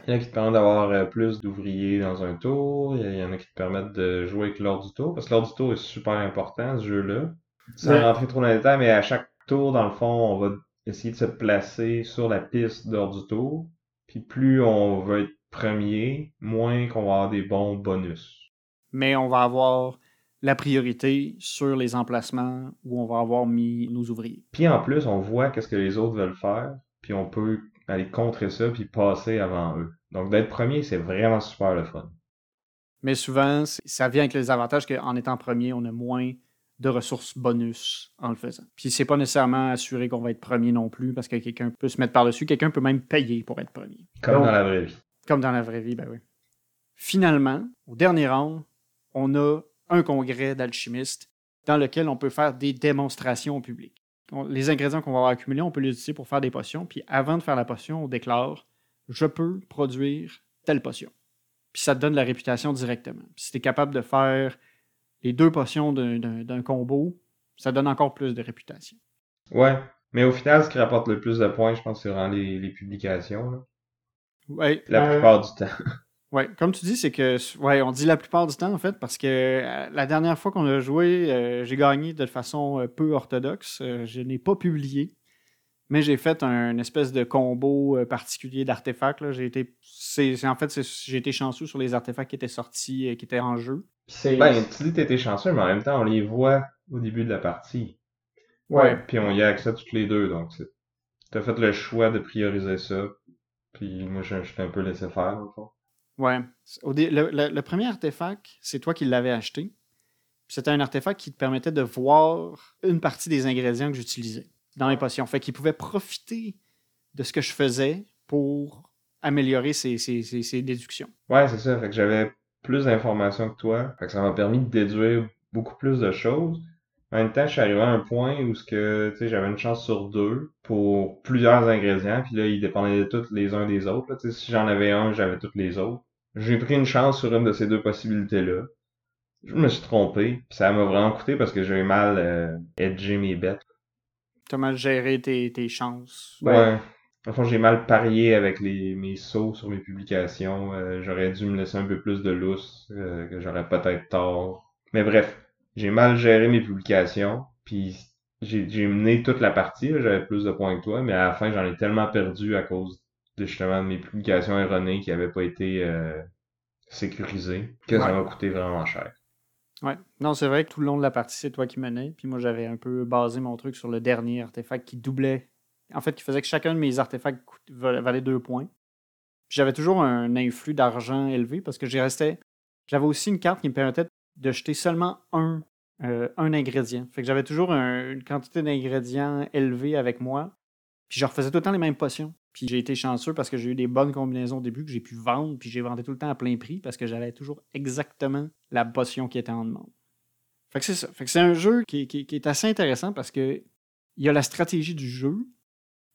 Il y en a qui te permettent d'avoir euh, plus d'ouvriers dans un tour. Il y en a qui te permettent de jouer avec l'ordre du tour. Parce que l'ordre du tour est super important, ce jeu-là. Sans rentrer trop dans les détails, mais à chaque tour, dans le fond, on va essayer de se placer sur la piste d'ordre du tour. Puis plus on va être premier, moins qu'on va avoir des bons bonus. Mais on va avoir la priorité sur les emplacements où on va avoir mis nos ouvriers. Puis en plus, on voit qu'est-ce que les autres veulent faire, puis on peut aller contrer ça puis passer avant eux. Donc d'être premier, c'est vraiment super le fun. Mais souvent, ça vient avec les avantages qu'en étant premier, on a moins de ressources bonus en le faisant. Puis c'est pas nécessairement assuré qu'on va être premier non plus parce que quelqu'un peut se mettre par-dessus, quelqu'un peut même payer pour être premier. Comme dans la vraie vie. Comme dans la vraie vie, ben oui. Finalement, au dernier round, on a un congrès d'alchimistes dans lequel on peut faire des démonstrations au public les ingrédients qu'on va avoir accumulés, on peut les utiliser pour faire des potions. Puis avant de faire la potion, on déclare je peux produire telle potion. Puis ça te donne la réputation directement. Puis si tu es capable de faire les deux potions d'un combo, ça donne encore plus de réputation. Ouais, mais au final, ce qui rapporte le plus de points, je pense, c'est vraiment les, publications. Ouais, la euh, plupart du temps. *laughs* Oui, comme tu dis, c'est que, ouais, on dit la plupart du temps, en fait, parce que euh, la dernière fois qu'on a joué, euh, j'ai gagné de façon euh, peu orthodoxe. je n'ai pas publié, mais j'ai fait un espèce de combo particulier d'artefacts. J'ai été, c'est, en fait, j'ai été chanceux sur les artefacts qui étaient sortis, qui étaient en jeu. Ben, tu dis que étais chanceux, mais en même temps, on les voit au début de la partie. Ouais. Puis on y a accès toutes les deux, donc tu as fait le choix de prioriser ça. Puis moi, je, suis un peu laissé faire, au fond. Ouais. le, premier artefact, c'est toi qui l'avais acheté. C'était un artefact qui te permettait de voir une partie des ingrédients que j'utilisais dans mes potions. Fait qu'il pouvait profiter de ce que je faisais pour améliorer ses, déductions. Ouais, c'est ça. Fait que j'avais plus d'informations que toi. Fait que ça m'a permis de déduire beaucoup plus de choses. En même temps, je suis arrivé à un point où que, j'avais une chance sur deux pour plusieurs ingrédients, puis là, ils dépendaient de tous les uns des autres. Si j'en avais un, j'avais tous les autres. J'ai pris une chance sur une de ces deux possibilités-là. Je me suis trompé, ça m'a vraiment coûté parce que j'ai mal euh, edgé mes bêtes. T'as mal géré tes, chances. Ouais. En fond, j'ai mal parié avec les, mes sauts sur mes publications. Euh, j'aurais dû me laisser un peu plus de lousse, euh, que j'aurais peut-être tort. Mais bref, j'ai mal géré mes publications, puis j'ai mené toute la partie, j'avais plus de points que toi, mais à la fin, j'en ai tellement perdu à cause de justement mes publications erronées qui n'avaient pas été euh, sécurisées que ça m'a coûté vraiment cher. Ouais. Non, c'est vrai que tout le long de la partie, c'est toi qui menais. Puis moi, j'avais un peu basé mon truc sur le dernier artefact qui doublait. En fait, qui faisait que chacun de mes artefacts valait deux points. J'avais toujours un influx d'argent élevé parce que j'y restais. J'avais aussi une carte qui me permettait de jeter seulement un, euh, un ingrédient. Fait que j'avais toujours une quantité d'ingrédients élevée avec moi. Puis je refaisais tout le temps les mêmes potions. Puis j'ai été chanceux parce que j'ai eu des bonnes combinaisons au début que j'ai pu vendre. Puis j'ai vendu tout le temps à plein prix parce que j'avais toujours exactement la potion qui était en demande. Fait que c'est ça. Fait que c'est un jeu qui, est assez intéressant parce que il y a la stratégie du jeu,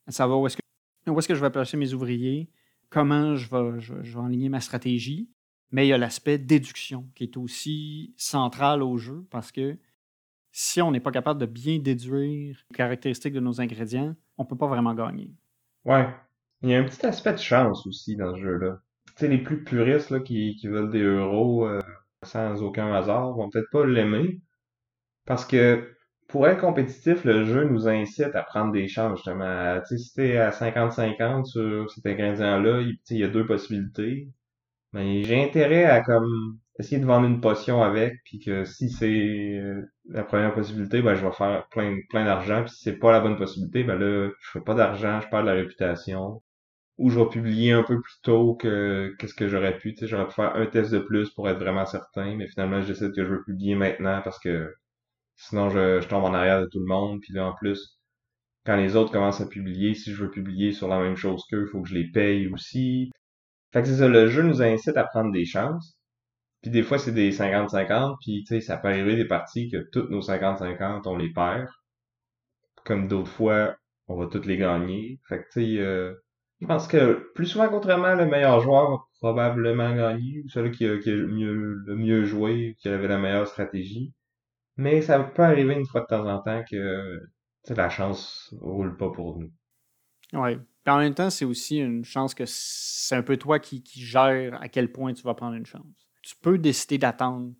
à savoir où est-ce que, où est-ce que je vais placer mes ouvriers, comment je vais, je, je vais enligner ma stratégie. Mais il y a l'aspect déduction qui est aussi central au jeu parce que si on n'est pas capable de bien déduire les caractéristiques de nos ingrédients, on ne peut pas vraiment gagner. Ouais. Il y a un petit aspect de chance aussi dans ce jeu-là. Tu sais, les plus puristes là, qui, qui veulent des euros euh, sans aucun hasard vont peut-être pas l'aimer. Parce que pour être compétitif, le jeu nous incite à prendre des chances, justement. Tu sais, si t'es à 50-50 sur cet ingrédient-là, il, il y a deux possibilités ben, j'ai intérêt à comme essayer de vendre une potion avec, puis que si c'est euh, la première possibilité, ben je vais faire plein plein d'argent, puis si c'est pas la bonne possibilité, ben là je fais pas d'argent, je perds de la réputation. Ou je vais publier un peu plus tôt que qu'est-ce que j'aurais pu, tu sais, j'aurais pu faire un test de plus pour être vraiment certain, mais finalement je décide que je veux publier maintenant parce que sinon je, je tombe en arrière de tout le monde, puis là en plus quand les autres commencent à publier, si je veux publier sur la même chose qu'eux, il faut que je les paye aussi. Fait que c'est ça, le jeu nous incite à prendre des chances. Puis des fois, c'est des 50-50, puis tu sais, ça peut arriver des parties que toutes nos 50-50, on les perd. Comme d'autres fois, on va toutes les gagner. Fait que tu sais, euh, je pense que plus souvent qu'autrement, le meilleur joueur va probablement gagner, ou celui qui a, qui a mieux, le mieux joué, qui avait la meilleure stratégie. Mais ça peut arriver une fois de temps en temps que la chance roule pas pour nous. Oui. Puis en même temps, c'est aussi une chance que c'est un peu toi qui, qui gère à quel point tu vas prendre une chance. Tu peux décider d'attendre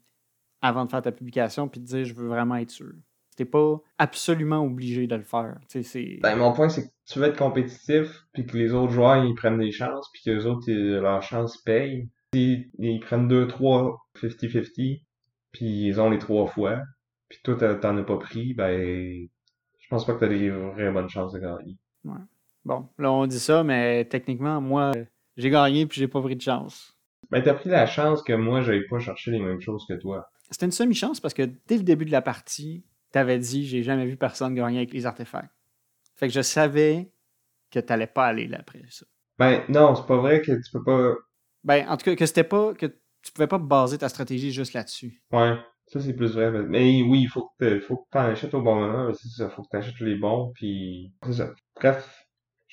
avant de faire ta publication puis de dire je veux vraiment être sûr. T'es pas absolument obligé de le faire. C'est... Ben, mon point, c'est que tu veux être compétitif, puis que les autres joueurs, ils prennent des chances, puis que les autres, leurs chances payent. Ils, ils prennent 2, 3, 50-50, puis ils ont les trois fois, puis toi, t'en as pas pris, ben, je pense pas que t'as des vraies bonnes chances de gagner. Ouais. Bon, là, on dit ça, mais techniquement, moi, j'ai gagné puis j'ai pas pris de chance. Ben, t'as pris la chance que moi, j'avais pas cherché les mêmes choses que toi. C'était une semi-chance parce que dès le début de la partie, t'avais dit j'ai jamais vu personne gagner avec les artefacts. Fait que je savais que t'allais pas aller là après ça. Ben non, c'est pas vrai que tu peux pas. Ben en tout cas que c'était pas que tu pouvais pas baser ta stratégie juste là-dessus. Ouais, ça c'est plus vrai. Mais oui, il faut que t'en achètes au bon moment. C'est ça, faut que t'achètes les bons puis c'est ça. Bref,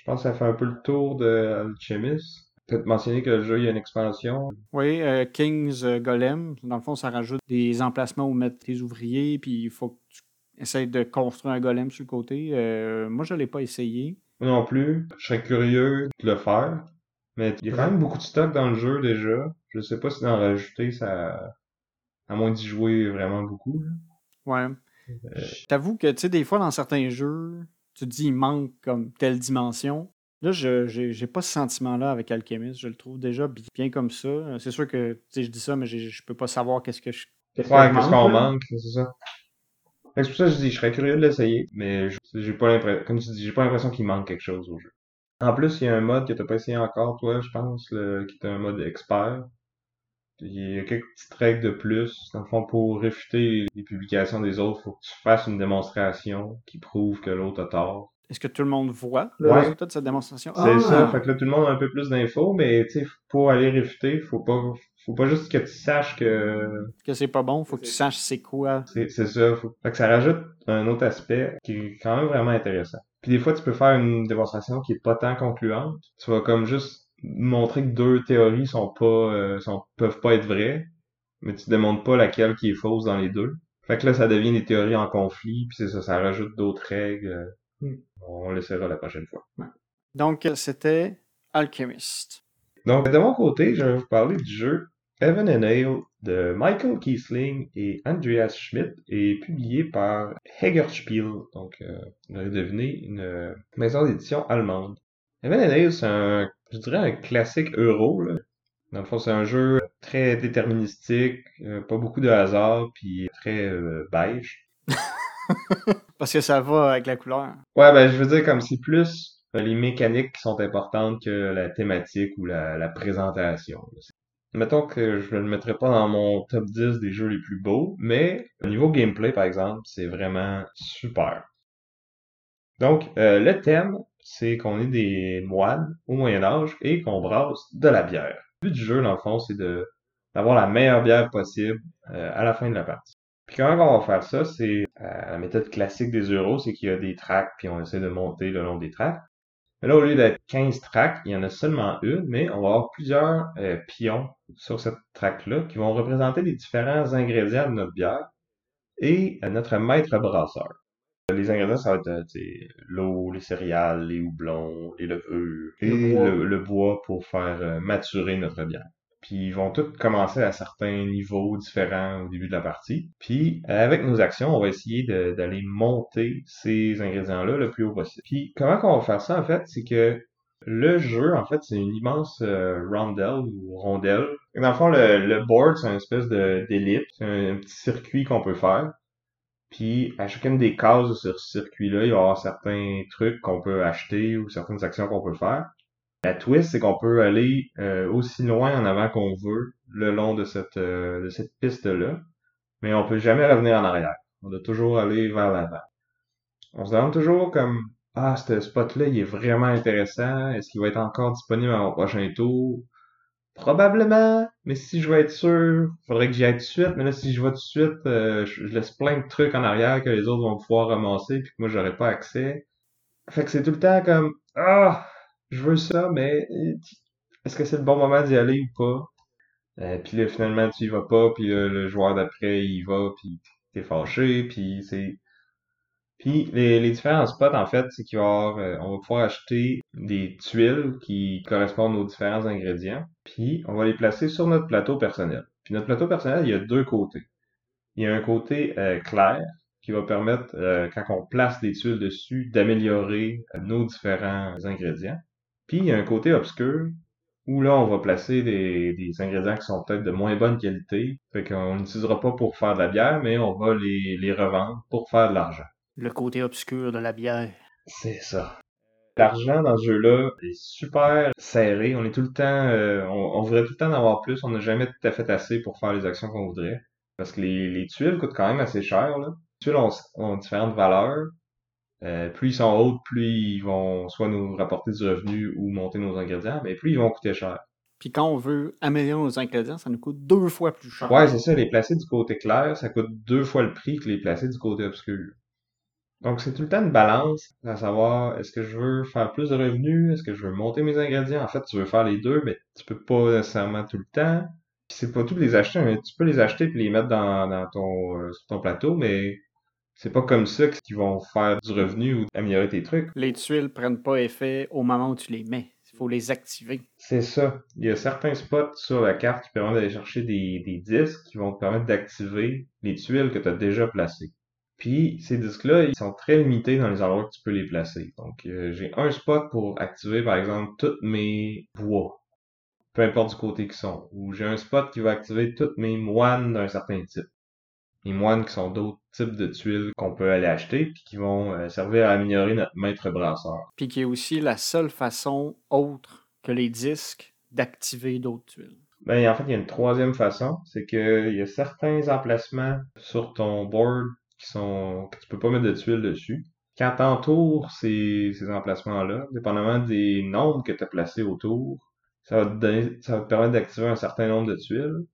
je pense que ça fait un peu le tour de Alchemist. Peut-être mentionner que le jeu, il y a une expansion. Oui, euh, King's euh, Golem. Dans le fond, ça rajoute des emplacements où mettre tes ouvriers, puis il faut que tu essayes de construire un golem sur le côté. Euh, moi, je ne l'ai pas essayé. Moi non plus. Je serais curieux de le faire. Mais il y a quand même beaucoup de stock dans le jeu déjà. Je sais pas si d'en rajouter, ça. À moins d'y jouer vraiment beaucoup. Là. Ouais. Je t'avoue que, tu sais, des fois, dans certains jeux, tu te dis, il manque comme telle dimension. Là, je j'ai pas ce sentiment-là avec Alchemist. Je le trouve déjà bien comme ça. C'est sûr que, je dis ça, mais je peux pas savoir qu'est-ce que je. Qu'est-ce qu'on manque, c'est ça. C'est pour ça que je dis, je serais curieux de l'essayer, mais j'ai pas l'impression, comme tu dis, j'ai pas l'impression qu'il manque quelque chose au jeu. En plus, il y a un mode que t'as pas essayé encore, toi, je pense, qui est un mode expert. Il y a quelques petites règles de plus. Dans le fond, pour réfuter les publications des autres, faut que tu fasses une démonstration qui prouve que l'autre a tort. Est-ce que tout le monde voit le résultat de cette démonstration? C'est ça. Ah! Fait que là, tout le monde a un peu plus d'infos, mais tu sais, pour aller réfuter, faut pas, faut pas juste que tu saches que. Que c'est pas bon, faut que tu saches c'est quoi. C'est ça. Faut... Fait que ça rajoute un autre aspect qui est quand même vraiment intéressant. Puis des fois, tu peux faire une démonstration qui est pas tant concluante. Tu vas comme juste montrer que deux théories sont pas, euh, sont, peuvent pas être vraies, mais tu démontres pas laquelle qui est fausse dans les deux. Fait que là, ça devient des théories en conflit, puis c'est ça, ça rajoute d'autres règles. Hmm. On l'essaiera la prochaine fois. Donc, c'était Alchemist. Donc, de mon côté, je vais vous parler du jeu Heaven and Ale de Michael Kiesling et Andreas Schmidt et publié par Hegerspiel, donc euh, vous deviné, une maison d'édition allemande. Heaven and Ale, c'est un, je dirais, un classique euro. Là. Dans le fond, c'est un jeu très déterministique, euh, pas beaucoup de hasard, puis très euh, beige. *laughs* Parce que ça va avec la couleur. Ouais, ben je veux dire comme c'est plus euh, les mécaniques qui sont importantes que la thématique ou la, présentation. Mettons que je ne le mettrais pas dans mon top 10 des jeux les plus beaux, mais au niveau gameplay, par exemple, c'est vraiment super. Donc, euh, le thème, c'est qu'on est des moines au Moyen Âge et qu'on brasse de la bière. Le but du jeu, dans le fond, c'est d'avoir la meilleure bière possible euh, à la fin de la partie. Puis comment on va faire ça, c'est euh, la méthode classique des euros, c'est qu'il y a des tracks, puis on essaie de monter le long des tracks. Mais là, au lieu d'être 15 tracks, il y en a seulement une, mais on va avoir plusieurs euh, pions sur cette track-là qui vont représenter les différents ingrédients de notre bière et notre maître brasseur. Les ingrédients, ça va être l'eau, les céréales, les houblons, les levures et le bois pour faire maturer notre bière. Puis ils vont tous commencer à certains niveaux différents au début de la partie. Puis avec nos actions, on va essayer d'aller monter ces ingrédients-là le plus haut possible. Puis comment qu'on va faire ça en fait, c'est que Le jeu, en fait, c'est une immense euh, rondelle ou rondelle. Et dans le fond, le, le board, c'est une espèce de d'ellipse, c'est un, petit circuit qu'on peut faire. Puis à chacune des cases de ce circuit-là, il y avoir certains trucs qu'on peut acheter ou certaines actions qu'on peut faire. La twist, c'est qu'on peut aller euh, aussi loin en avant qu'on veut le long de cette, euh, de cette piste-là, mais on peut jamais revenir en arrière. On doit toujours aller vers l'avant. On se demande toujours comme Ah, ce spot-là, il est vraiment intéressant. Est-ce qu'il va être encore disponible à mon prochain tour? Probablement, mais si je veux être sûr, faudrait que j'y aille tout de suite. Mais là, si je vais tout de suite, euh, je, laisse plein de trucs en arrière que les autres vont pouvoir ramasser puis que moi, j'aurai pas accès. Fait que c'est tout le temps comme Ah, je veux ça, mais est-ce que c'est le bon moment d'y aller ou pas? Euh, puis là, finalement, tu y vas pas, puis le joueur d'après, il y va, puis t'es fâché, puis c'est... Puis les, les, différents spots, en fait, c'est avoir, euh, va pouvoir acheter des tuiles qui correspondent aux différents ingrédients, puis on va les placer sur notre plateau personnel. Puis notre plateau personnel, il y a deux côtés. Il y a un côté euh, clair qui va permettre, quand on place des tuiles dessus, d'améliorer nos différents ingrédients. Puis il y a un côté obscur où là, on va placer des, des ingrédients qui sont peut-être de moins bonne qualité. Fait qu'on n'utilisera pas pour faire de la bière, mais on va les, les revendre pour faire de l'argent. Le côté obscur de la bière. C'est ça. L'argent dans ce jeu-là est super serré. On est tout le temps, euh, on, voudrait tout le temps en avoir plus. On n'a jamais tout à fait assez pour faire les actions qu'on voudrait. Parce que les, les tuiles coûtent quand même assez cher. Là. Les tuiles ont, ont différentes valeurs. Euh, plus ils sont hauts, plus ils vont soit nous rapporter du revenu ou monter nos ingrédients, mais plus ils vont coûter cher. Puis quand on veut améliorer nos ingrédients, ça nous coûte deux fois plus cher. Ouais, c'est ça. Les placer du côté clair, ça coûte deux fois le prix que les placer du côté obscur. Donc c'est tout le temps une balance, à savoir est-ce que je veux faire plus de revenus, est-ce que je veux monter mes ingrédients? En fait, tu veux faire les deux, mais tu peux pas nécessairement tout le temps. Puis c'est pas tout les acheter, mais tu peux les acheter puis les mettre dans, dans ton, euh, sur ton plateau, mais c'est pas comme ça qu'ils vont faire du revenu ou améliorer tes trucs. Les tuiles prennent pas effet au moment où tu les mets. Il faut les activer. C'est ça. Il y a certains spots sur la carte qui permettent d'aller chercher des, des disques qui vont te permettre d'activer les tuiles que tu as déjà placées. Puis ces disques-là, ils sont très limités dans les endroits que tu peux les placer. Donc euh, j'ai un spot pour activer par exemple toutes mes bois, peu importe du côté qu'ils sont. Ou j'ai un spot qui va activer toutes mes moines d'un certain type les moines qui sont d'autres types de tuiles qu'on peut aller acheter puis qui vont euh, servir à améliorer notre maître brasseur. Puis qui est aussi la seule façon autre que les disques d'activer d'autres tuiles. Ben, en fait, il y a une troisième façon, c'est qu'il y a certains emplacements sur ton board qui sont que tu peux pas mettre de tuiles dessus. Quand tu entoures ces, ces emplacements-là, dépendamment des nombres que tu as placés autour, ça va te donner, ça va te permettre d'activer un certain nombre de tuiles.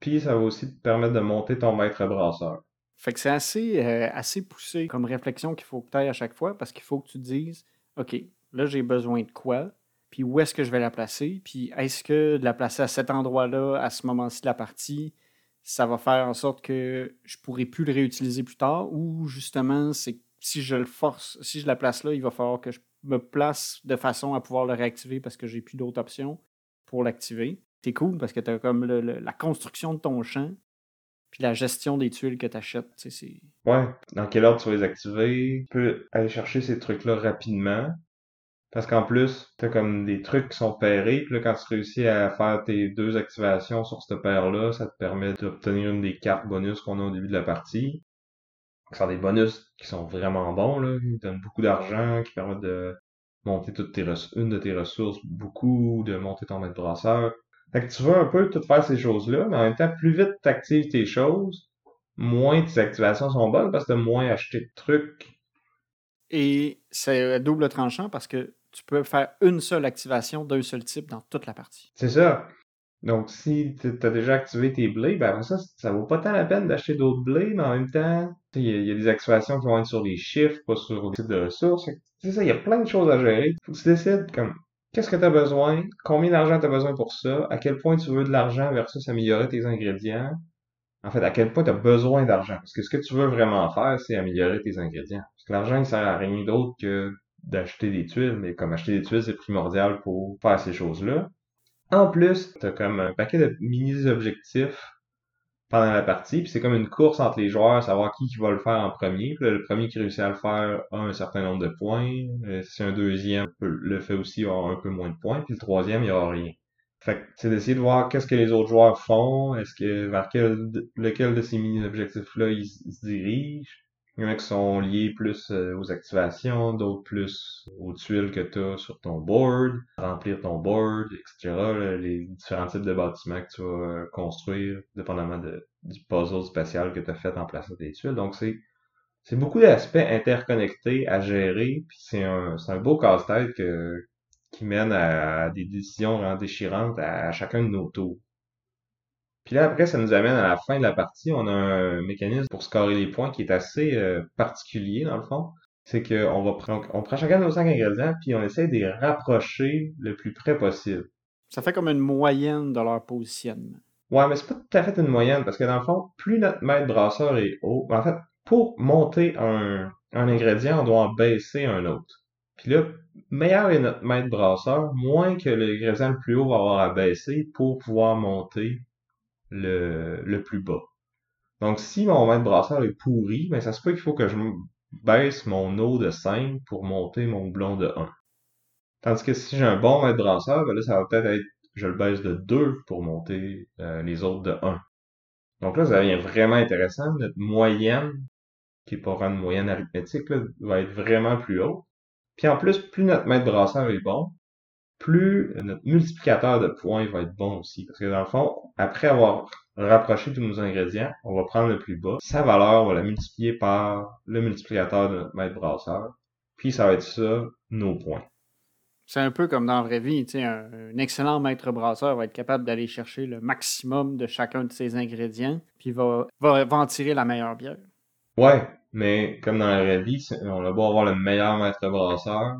Puis ça va aussi te permettre de monter ton maître brasseur. Fait que c'est assez, euh, assez poussé comme réflexion qu'il faut que tu ailles à chaque fois parce qu'il faut que tu te dises OK, là j'ai besoin de quoi, puis où est-ce que je vais la placer, puis est-ce que de la placer à cet endroit-là, à ce moment-ci de la partie, ça va faire en sorte que je pourrai plus le réutiliser plus tard, ou justement, c'est si je le force, si je la place là, il va falloir que je me place de façon à pouvoir le réactiver parce que j'ai plus d'autres options pour l'activer c'est cool parce que tu as comme la construction de ton champ, puis la gestion des tuiles que tu achètes. C'est... Ouais, dans quel ordre tu vas les activer? Tu peux aller chercher ces trucs-là rapidement. Parce qu'en plus, tu as comme des trucs qui sont pairés, puis là, quand tu réussis à faire tes deux activations sur cette paire-là, ça te permet d'obtenir une des cartes bonus qu'on a au début de la partie. Ce sont des bonus qui sont vraiment bons, là. Ils donnent beaucoup d'argent, qui permettent de monter toutes tes une de tes ressources beaucoup, de monter ton maître brasseur. Fait que tu veux un peu tout faire ces choses-là, mais en même temps, plus vite tu actives tes choses, moins tes activations sont bonnes parce que tu moins acheté de trucs. Et c'est double tranchant parce que tu peux faire une seule activation d'un seul type dans toute la partie. C'est ça. Donc, si tu as déjà activé tes blés, ben ça, ça vaut pas tant la peine d'acheter d'autres blés, mais en même temps, il y, a des activations qui vont être sur les chiffres, pas sur les types de ressources. C'est ça, il y a plein de choses à gérer. Faut que tu décides comme Qu'est-ce que tu as besoin? Combien d'argent tu as besoin pour ça? À quel point tu veux de l'argent versus améliorer tes ingrédients? En fait, à quel point tu as besoin d'argent? Parce que ce que tu veux vraiment faire, c'est améliorer tes ingrédients. Parce que l'argent, il sert à rien d'autre que d'acheter des tuiles, mais comme acheter des tuiles, c'est primordial pour faire ces choses-là. En plus, tu as comme un paquet de mini-objectifs pendant la partie, puis c'est comme une course entre les joueurs, savoir qui, qui va le faire en premier. Puis le premier qui réussit à le faire a un certain nombre de points. Euh, si un deuxième le fait aussi, il un peu moins de points. Puis le troisième, il n'y aura rien. Fait que c'est d'essayer de voir qu'est-ce que les autres joueurs font, est-ce que vers quel, lequel de ces mini-objectifs-là ils, se dirigent? Il y en a qui sont liés plus euh, aux activations, d'autres plus aux tuiles que tu as sur ton board, remplir ton board, etc. les différents types de bâtiments que tu vas euh, construire, dépendamment du puzzle spatial que tu as fait en plaçant tes tuiles. Donc c'est c'est beaucoup d'aspects interconnectés à gérer, puis c'est un, c'est un beau casse-tête que, qui mène à, des décisions déchirantes à, chacun de nos tours. Puis là, après, ça nous amène à la fin de la partie. On a un mécanisme pour scorer les points qui est assez euh, particulier, dans le fond. C'est qu'on va prendre, on prend chacun de nos cinq ingrédients, puis on essaie de les rapprocher le plus près possible. Ça fait comme une moyenne de leur positionnement. Ouais, mais c'est pas tout à fait une moyenne, parce que dans le fond, plus notre maître brasseur est haut, en fait, pour monter un, un ingrédient, on doit en baisser un autre. Puis là, meilleur est notre maître brasseur, moins que l'ingrédient le plus haut va avoir à baisser pour pouvoir monter le, le plus bas. Donc, si mon maître brasseur est pourri, ben, ça se peut qu'il faut que je baisse mon eau de 5 pour monter mon blond de 1. Tandis que si j'ai un bon maître brasseur, ben là, ça va peut-être être, je le baisse de 2 pour monter euh, les autres de 1. Donc là, ça devient vraiment intéressant. Notre moyenne, qui est pas une moyenne arithmétique, là, va être vraiment plus haute. Puis en plus, plus notre maître brasseur est bon, plus notre multiplicateur de points va être bon aussi. Parce que dans le fond, après avoir rapproché tous nos ingrédients, on va prendre le plus bas. Sa valeur, on va la multiplier par le multiplicateur de notre maître brasseur. Puis ça va être ça, nos points. C'est un peu comme dans la vraie vie, tu sais, un, excellent maître brasseur va être capable d'aller chercher le maximum de chacun de ses ingrédients, puis va, va, va en tirer la meilleure bière. Ouais, mais comme dans la vraie vie, on a beau avoir le meilleur maître brasseur,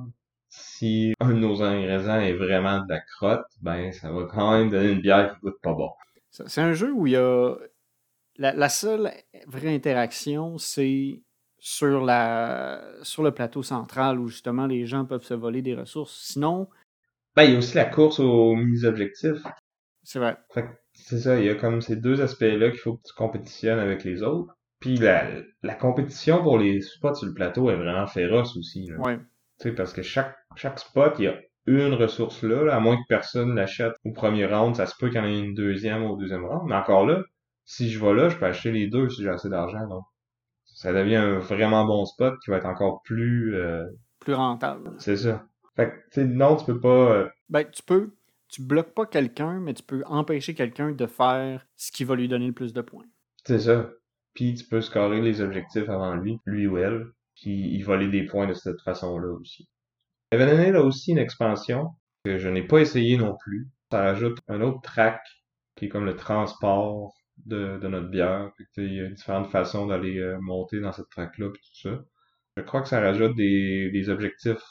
si un de nos ingrédients est vraiment de la crotte, ben ça va quand même donner une bière qui goûte pas bon. C'est un jeu où il y a la, seule vraie interaction, c'est sur la sur le plateau central où justement les gens peuvent se voler des ressources. Sinon, ben il y a aussi la course aux mini-objectifs. C'est vrai. C'est ça, il y a comme ces deux aspects-là qu'il faut que tu compétitionnes avec les autres. Puis la, la compétition pour les spots sur le plateau est vraiment féroce aussi. Là. Ouais. Tu sais, parce que chaque, chaque spot, il y a une ressource là, à moins que personne l'achète au premier round, ça se peut qu'il y en ait une deuxième au deuxième round. Mais encore là, si je vais là, je peux acheter les deux si j'ai assez d'argent. Donc, ça devient un vraiment bon spot qui va être encore plus... Euh... Plus rentable. C'est ça. Fait que, tu sais, non, tu peux pas... Euh... Ben, tu peux... Tu bloques pas quelqu'un, mais tu peux empêcher quelqu'un de faire ce qui va lui donner le plus de points. C'est ça puis tu peux scorer les objectifs avant lui, lui ou elle, puis il voler des points de cette façon-là aussi. Evanonade a aussi une expansion que je n'ai pas essayé non plus. Ça rajoute un autre track qui est comme le transport de, de notre bière. il y a différentes façons d'aller euh, monter dans cette track-là puis tout ça. Je crois que ça rajoute des, des objectifs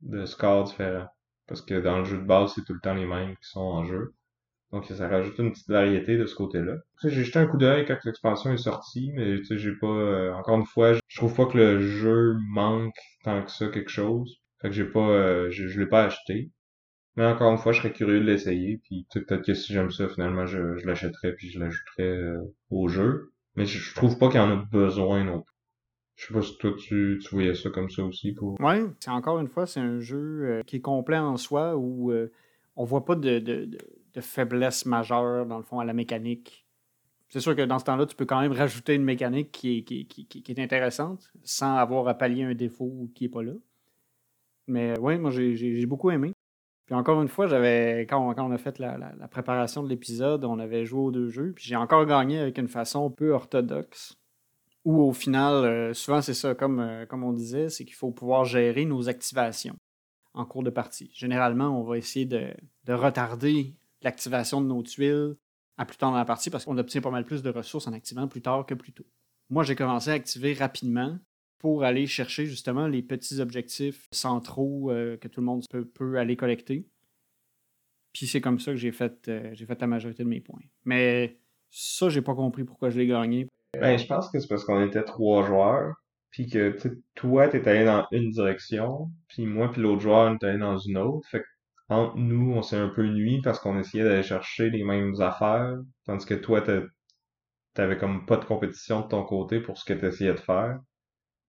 de score différents. Parce que dans le jeu de base, c'est tout le temps les mêmes qui sont en jeu. Donc ça rajoute une petite variété de ce côté-là. J'ai jeté un coup d'œil quand l'expansion est sortie, mais j'ai pas. Euh, encore une fois, je trouve pas que le jeu manque tant que ça quelque chose. Fait que j'ai pas. Euh, je, l'ai pas acheté. Mais encore une fois, je serais curieux de l'essayer. Puis peut-être que si j'aime ça, finalement, je, je l'achèterais puis je l'ajouterais euh, au jeu. Mais je, trouve pas qu'il y en a besoin non plus. Je sais pas si toi tu, voyais ça comme ça aussi pour. C'est encore une fois, c'est un jeu qui est complet en soi où on voit pas de, de, de, faiblesse majeure, dans le fond, à la mécanique. C'est sûr que dans ce temps-là, tu peux quand même rajouter une mécanique qui est, qui, est intéressante sans avoir à pallier un défaut qui n'est pas là. Mais oui, moi, j'ai beaucoup aimé. Puis encore une fois, j'avais quand, quand, on a fait la, la, préparation de l'épisode, on avait joué aux deux jeux. Puis j'ai encore gagné avec une façon peu orthodoxe. Où au final, euh, souvent c'est ça, comme, euh, comme on disait, c'est qu'il faut pouvoir gérer nos activations en cours de partie. Généralement, on va essayer de, retarder l'activation de nos tuiles à plus tard dans la partie parce qu'on obtient pas mal plus de ressources en activant plus tard que plus tôt. Moi, j'ai commencé à activer rapidement pour aller chercher justement les petits objectifs centraux euh, que tout le monde peut, aller collecter. Puis c'est comme ça que j'ai fait, euh, j'ai fait la majorité de mes points. Mais ça, j'ai pas compris pourquoi je l'ai gagné. Ben, je pense que c'est parce qu'on était trois joueurs puis que toi, t'es allé dans une direction, puis moi puis l'autre joueur, on est allé dans une autre. Fait que entre nous, on s'est un peu nuit parce qu'on essayait d'aller chercher les mêmes affaires, tandis que toi, t'avais comme pas de compétition de ton côté pour ce que t'essayais de faire.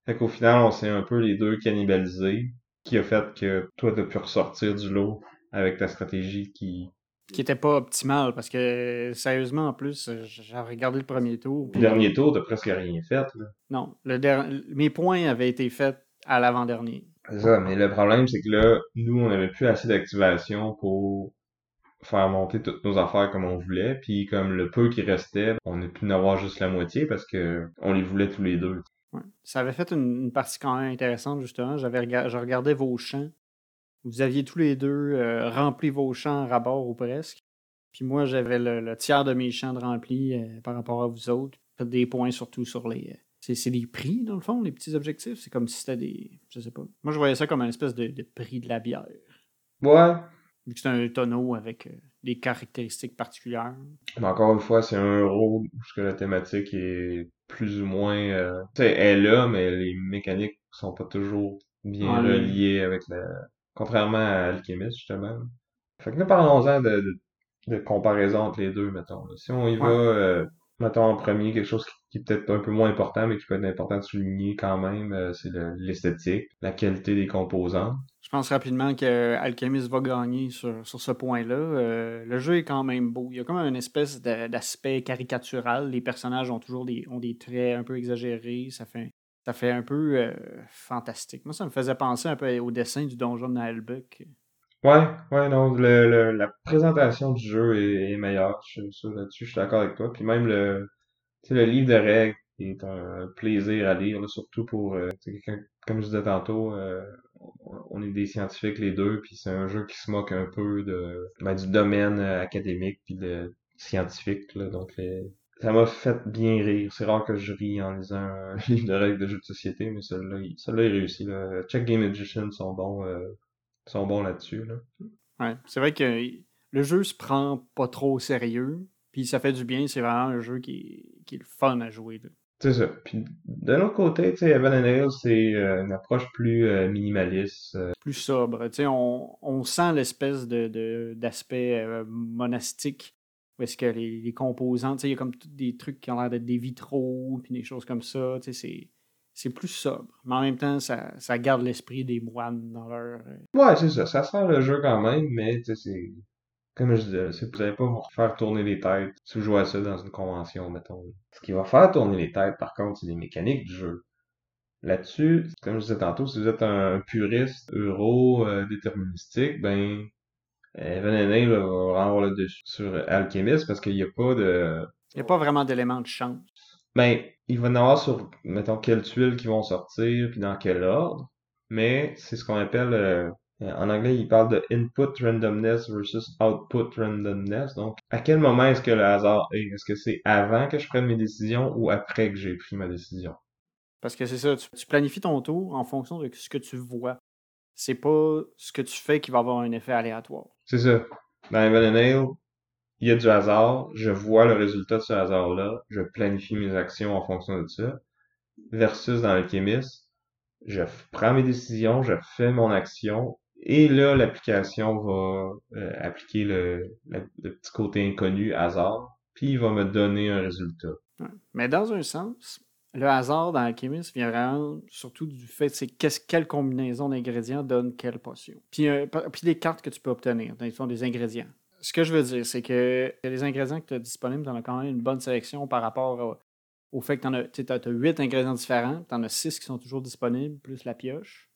Fait qu'au final, on s'est un peu les deux cannibalisés, qui a fait que toi, t'as pu ressortir du lot avec ta stratégie qui... Qui était pas optimale, parce que, sérieusement, en plus, j'ai regardé le premier tour. Le dernier tour, t'as presque rien fait, là. Non, le mes points avaient été faits à l'avant-dernier. Mais le problème, c'est que là, nous, on avait plus assez d'activation pour faire monter toutes nos affaires comme on voulait, puis comme le peu qui restait, on a pu en juste la moitié parce que on les voulait tous les deux. Ouais. Ça avait fait une, partie quand même intéressante, justement. J'avais je regardais vos champs. Vous aviez tous les deux euh, rempli vos champs à rabord ou presque. Puis moi, j'avais le, tiers de mes champs de remplis euh, par rapport à vous autres. Des points surtout sur les. C'est des prix, dans le fond, les petits objectifs. C'est comme si c'était des. Je sais pas. Moi, je voyais ça comme une espèce de, de prix de la bière. Ouais, Vu que c'est un tonneau avec euh, des caractéristiques particulières. Mais encore une fois, c'est un euro parce que la thématique est plus ou moins. Euh, tu sais, elle est là, mais les mécaniques sont pas toujours bien reliées avec la. Contrairement à Alchemist, justement. Fait que là, parlons-en de, de, comparaison entre les deux, mettons. Si on y va, euh, mettons en premier, quelque chose qui, est peut-être un peu moins important, mais qui peut être important de souligner quand même, euh, c'est l'esthétique, la qualité des composants. Je pense rapidement que Alchemist va gagner sur, sur ce point-là. Euh, le jeu est quand même beau. Il y a comme une espèce d'aspect caricatural. Les personnages ont toujours des, ont des traits un peu exagérés. Ça fait, ça fait un peu euh, fantastique. Moi, ça me faisait penser un peu au dessin du donjon de Nalbuck. Ouais, ouais, non, le, la présentation du jeu est, meilleure. Je suis là-dessus, je suis d'accord avec toi. Puis même le, le livre de règles est un plaisir à lire, surtout pour euh, comme je disais tantôt, euh, on est des scientifiques les deux, puis c'est un jeu qui se moque un peu de ben, du domaine euh, académique puis de scientifique, là, donc ça m'a fait bien rire. C'est rare que je ris en lisant un *laughs* livre de règles de jeux de société, mais celui-là, celui-là est réussi. Là. Check Game Edition sont bons, sont bons là-dessus. Là. Ouais, c'est vrai que le jeu se prend pas trop au sérieux, puis ça fait du bien. C'est vraiment un jeu qui qui est le fun à jouer. C'est ça. Puis de l'autre côté, tu sais, Evan and c'est euh, une approche plus euh, minimaliste. Euh. Plus sobre. Tu sais, on, on sent l'espèce de, d'aspect monastique. Où est-ce que les, les tu sais, il y a comme des trucs qui ont l'air d'être des vitraux, puis des choses comme ça. Tu sais, c'est c'est plus sobre. Mais en même temps, ça, ça garde l'esprit des moines dans leur. Ouais, c'est ça. Ça sert le jeu quand même, mais tu sais, c'est comme je disais, vous n'allez pas vous faire tourner les têtes si vous jouez à ça dans une convention, mettons. Ce qui va faire tourner les têtes, par contre, c'est les mécaniques du jeu. Là-dessus, comme je disais tantôt, si vous êtes un puriste euro euh, déterministique, ben Evan va rendre le dessus sur Alchemist parce qu'il n'y a pas de. Il n'y a pas vraiment d'éléments de chance. Ben, il va y en avoir sur, mettons, quelles tuiles qui vont sortir, puis dans quel ordre. Mais c'est ce qu'on appelle euh, euh, en anglais, il parle de input randomness versus output randomness. Donc, à quel moment est-ce que le hasard est? Est-ce que c'est avant que je prenne mes décisions ou après que j'ai pris ma décision? Parce que c'est ça, tu, planifies ton tour en fonction de ce que tu vois. C'est pas ce que tu fais qui va avoir un effet aléatoire. C'est ça. Dans Evan il y a du hasard, je vois le résultat de ce hasard-là, je planifie mes actions en fonction de ça. Versus dans Alchemist, je prends mes décisions, je fais mon action, et là, l'application va euh, appliquer le, petit côté inconnu, hasard, puis il va me donner un résultat. Mais dans un sens, le hasard dans Alchemist vient vraiment surtout du fait c'est quelle combinaison d'ingrédients donne quelle potion. Puis, euh, puis les cartes que tu peux obtenir, dans fond des ingrédients. Ce que je veux dire, c'est que les ingrédients que tu as disponibles, tu en as quand même une bonne sélection par rapport au, fait que tu as, as 8 ingrédients différents, tu en as 6 qui sont toujours disponibles, plus la pioche.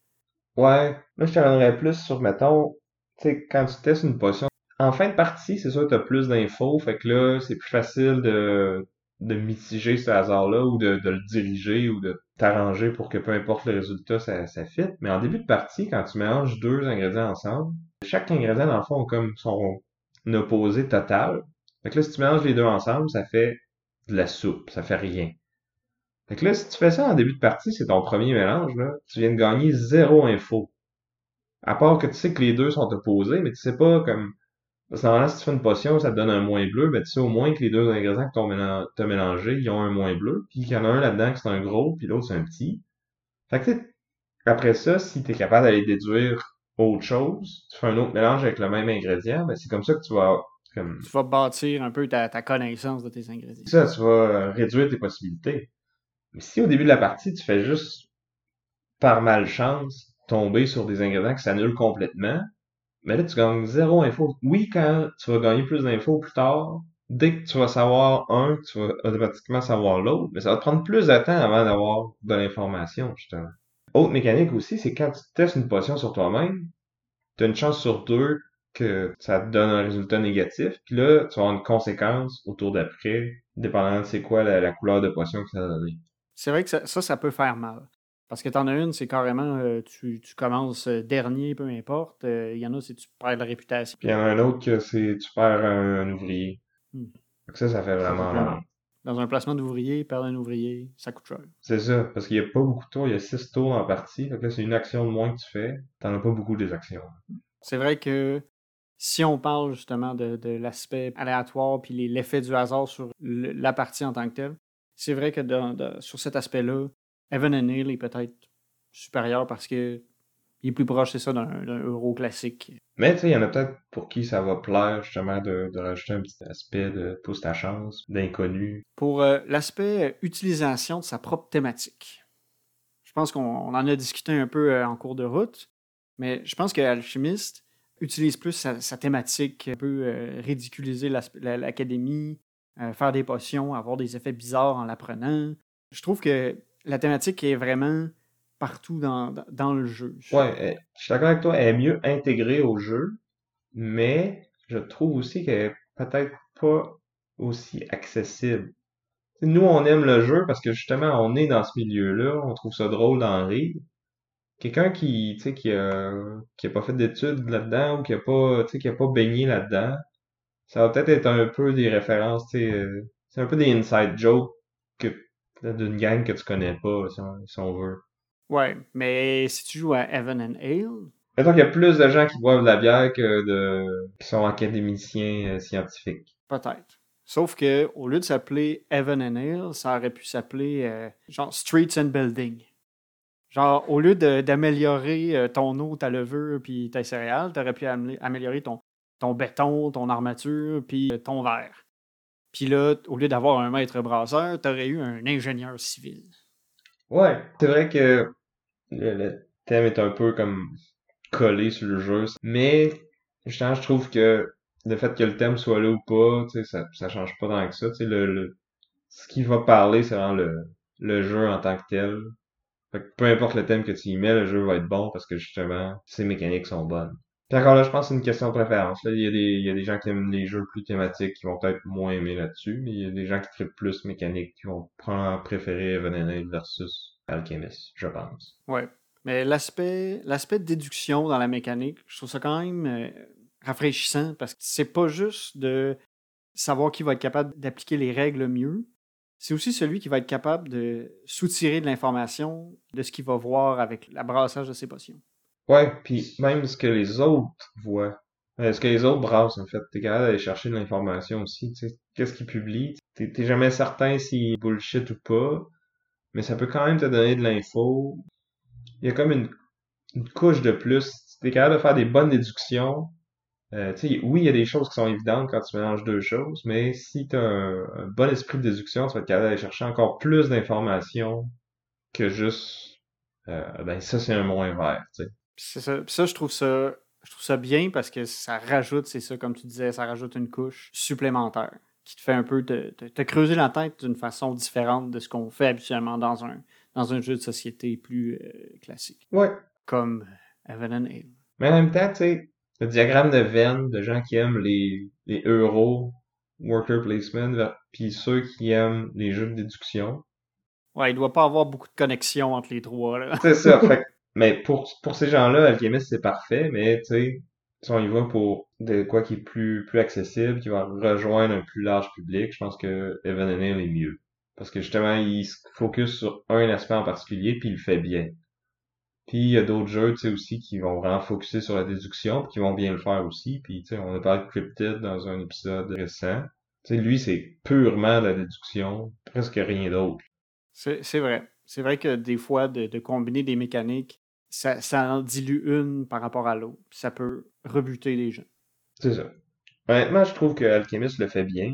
Ouais, moi je te plus sur, mettons, tu sais, quand tu testes une potion, en fin de partie, c'est sûr que tu plus d'infos, fait que là, c'est plus facile de, de mitiger ce hasard-là ou de, de le diriger ou de t'arranger pour que peu importe le résultat, ça, ça fit. Mais en début de partie, quand tu mélanges deux ingrédients ensemble, chaque ingrédient, dans le fond, comme son opposé total. Fait que là, si tu mélanges les deux ensemble, ça fait de la soupe, ça fait rien. Fait que là, si tu fais ça en début de partie, c'est ton premier mélange, là, tu viens de gagner zéro info. À part que tu sais que les deux sont opposés, mais tu sais pas comme. Parce que si tu fais une potion, ça te donne un moins bleu, mais tu sais au moins que les deux ingrédients que tu as mélangés, ils ont un moins bleu, puis qu'il y en a un là-dedans qui c'est un gros, puis l'autre c'est un petit. Fait que après ça, si tu es capable d'aller déduire autre chose, tu fais un autre mélange avec le même ingrédient, ben c'est comme ça que tu vas Comme... Tu vas bâtir un peu ta, ta connaissance de tes ingrédients. Ça, tu vas euh, réduire tes possibilités. Mais si au début de la partie, tu fais juste par malchance tomber sur des ingrédients qui s'annulent complètement, mais là, tu gagnes zéro info. Oui, quand tu vas gagner plus d'infos plus tard, dès que tu vas savoir un, tu vas automatiquement savoir l'autre, mais ça va te prendre plus de temps avant d'avoir de l'information, justement. Autre mécanique aussi, c'est quand tu testes une potion sur toi-même, tu as une chance sur deux que ça te donne un résultat négatif, puis là, tu vas avoir une conséquence au tour d'après, dépendant de c'est quoi la, couleur de potion que ça a donné. C'est vrai que ça, ça, peut faire mal. Parce que t'en as une, c'est carrément, euh, tu, tu, commences euh, dernier, peu importe. Euh, il y en a, c'est tu perds la réputation. Puis il y en a un autre que c'est tu perds un, ouvrier. Hmm. Ça, ça fait vraiment mal. Dans un placement d'ouvrier, perdre un ouvrier, ça coûte cher. C'est ça, parce qu'il n'y a pas beaucoup de tours, il y a six tours en partie. Donc là, c'est une action de moins que tu fais. T'en as pas beaucoup des actions. C'est vrai que si on parle justement de, l'aspect aléatoire puis l'effet du hasard sur la partie en tant que telle, c'est vrai que sur cet aspect-là, Evan and Neil est peut-être supérieur parce que il est plus proche, c'est ça, d'un euro classique. Mais tu sais, il y en a peut-être pour qui ça va plaire justement de, rajouter un petit aspect de pousse ta chance, d'inconnu. Pour euh, l'aspect utilisation de sa propre thématique. Je pense qu'on en a discuté un peu euh, en cours de route, mais je pense que Alchimiste utilise plus sa, thématique, un peu euh, ridiculiser l'académie, faire des potions, avoir des effets bizarres en l'apprenant. Je trouve que la thématique est vraiment partout dans, dans le jeu. Ouais, je suis d'accord avec toi, elle est mieux intégrée au jeu, mais je trouve aussi qu'elle est peut-être pas aussi accessible. Nous, on aime le jeu parce que justement, on est dans ce milieu-là, on trouve ça drôle d'en rire. Quelqu'un qui, tu sais, qui a, qui a pas fait d'études là-dedans ou qui a pas, tu sais, qui a pas baigné là-dedans, ça va peut-être être un peu des références, tu sais, euh, c'est un peu des inside jokes d'une gang que tu connais pas, si on, veut. Ouais, mais si tu joues à Evan and Ale. Mettons qu'il y a plus de gens qui boivent de la bière que de qui sont académiciens euh, scientifiques. Peut-être. Sauf que au lieu de s'appeler Evan and Ale, ça aurait pu s'appeler euh, genre Streets and Building. Genre, au lieu d'améliorer euh, ton eau, ta levure puis tes céréales, t'aurais pu améliorer ton, ton béton, ton armature puis ton verre. Puis là, au lieu d'avoir un maître brasseur, tu aurais eu un ingénieur civil. Ouais, c'est vrai que le, thème est un peu comme collé sur le jeu. Mais justement, je trouve que le fait que le thème soit là ou pas, ça, ça change pas tant que ça. Le, le, ce qui va parler, c'est vraiment le, le jeu en tant que tel. peu importe le thème que tu y mets, le jeu va être bon parce que justement, ses mécaniques sont bonnes. Puis encore là, je pense que c'est une question de préférence. Là, il, y a des, il y a des gens qui aiment les jeux plus thématiques qui vont peut-être moins aimer là-dessus, mais il y a des gens qui trippent plus mécanique qui vont préférer Evan versus Alchemist, je pense. Ouais. Mais l'aspect, l'aspect de déduction dans la mécanique, je trouve ça quand même euh, rafraîchissant parce que c'est pas juste de savoir qui va être capable d'appliquer les règles mieux, c'est aussi celui qui va être capable de soutirer de l'information de ce qu'il va voir avec l'abrassage de ses potions. Ouais, puis même ce que les autres voient. Euh, ce que les autres brassent, en fait. T'es capable d'aller chercher de l'information aussi. Tu sais, qu'est-ce qu'ils publient? T'es jamais certain s'ils bullshit ou pas. Mais ça peut quand même te donner de l'info. Il y a comme une, une couche de plus. T'es capable de faire des bonnes déductions. Euh, oui, il y a des choses qui sont évidentes quand tu mélanges deux choses, mais si tu as un, bon esprit de déduction, tu vas être capable d'aller chercher encore plus d'informations que juste euh, ben ça c'est un moins vert, tu sais. Ça, ça, je trouve ça, je trouve ça bien parce que ça rajoute, c'est ça, comme tu disais, ça rajoute une couche supplémentaire qui te fait un peu te, creuser la tête d'une façon différente de ce qu'on fait habituellement dans un, dans un jeu de société plus euh, classique. Ouais. Comme Evan and Ale. Mais en même temps, tu sais, le diagramme de Venn de gens qui aiment les, les euros, worker placement, puis ceux qui aiment les jeux de déduction. Ouais, il doit pas avoir beaucoup de connexion entre les trois. C'est ça. *laughs* fait mais pour, pour ces gens-là, Alchemist, c'est parfait, mais tu sais, si on y va pour de quoi qui est plus, plus accessible, qui va rejoindre un plus large public, je pense que Evan est mieux. Parce que justement, il se focus sur un aspect en particulier, puis il le fait bien. Puis il y a d'autres jeux, tu sais, aussi, qui vont vraiment focuser sur la déduction, puis qui vont bien le faire aussi. Puis, tu sais, on a parlé de Cryptid dans un épisode récent. Tu sais, lui, c'est purement de la déduction, presque rien d'autre. C'est vrai. C'est vrai que des fois, de, de combiner des mécaniques ça, ça en dilue une par rapport à l'autre. Ça peut rebuter les gens. C'est ça. Honnêtement, je trouve que Alchemist le fait bien.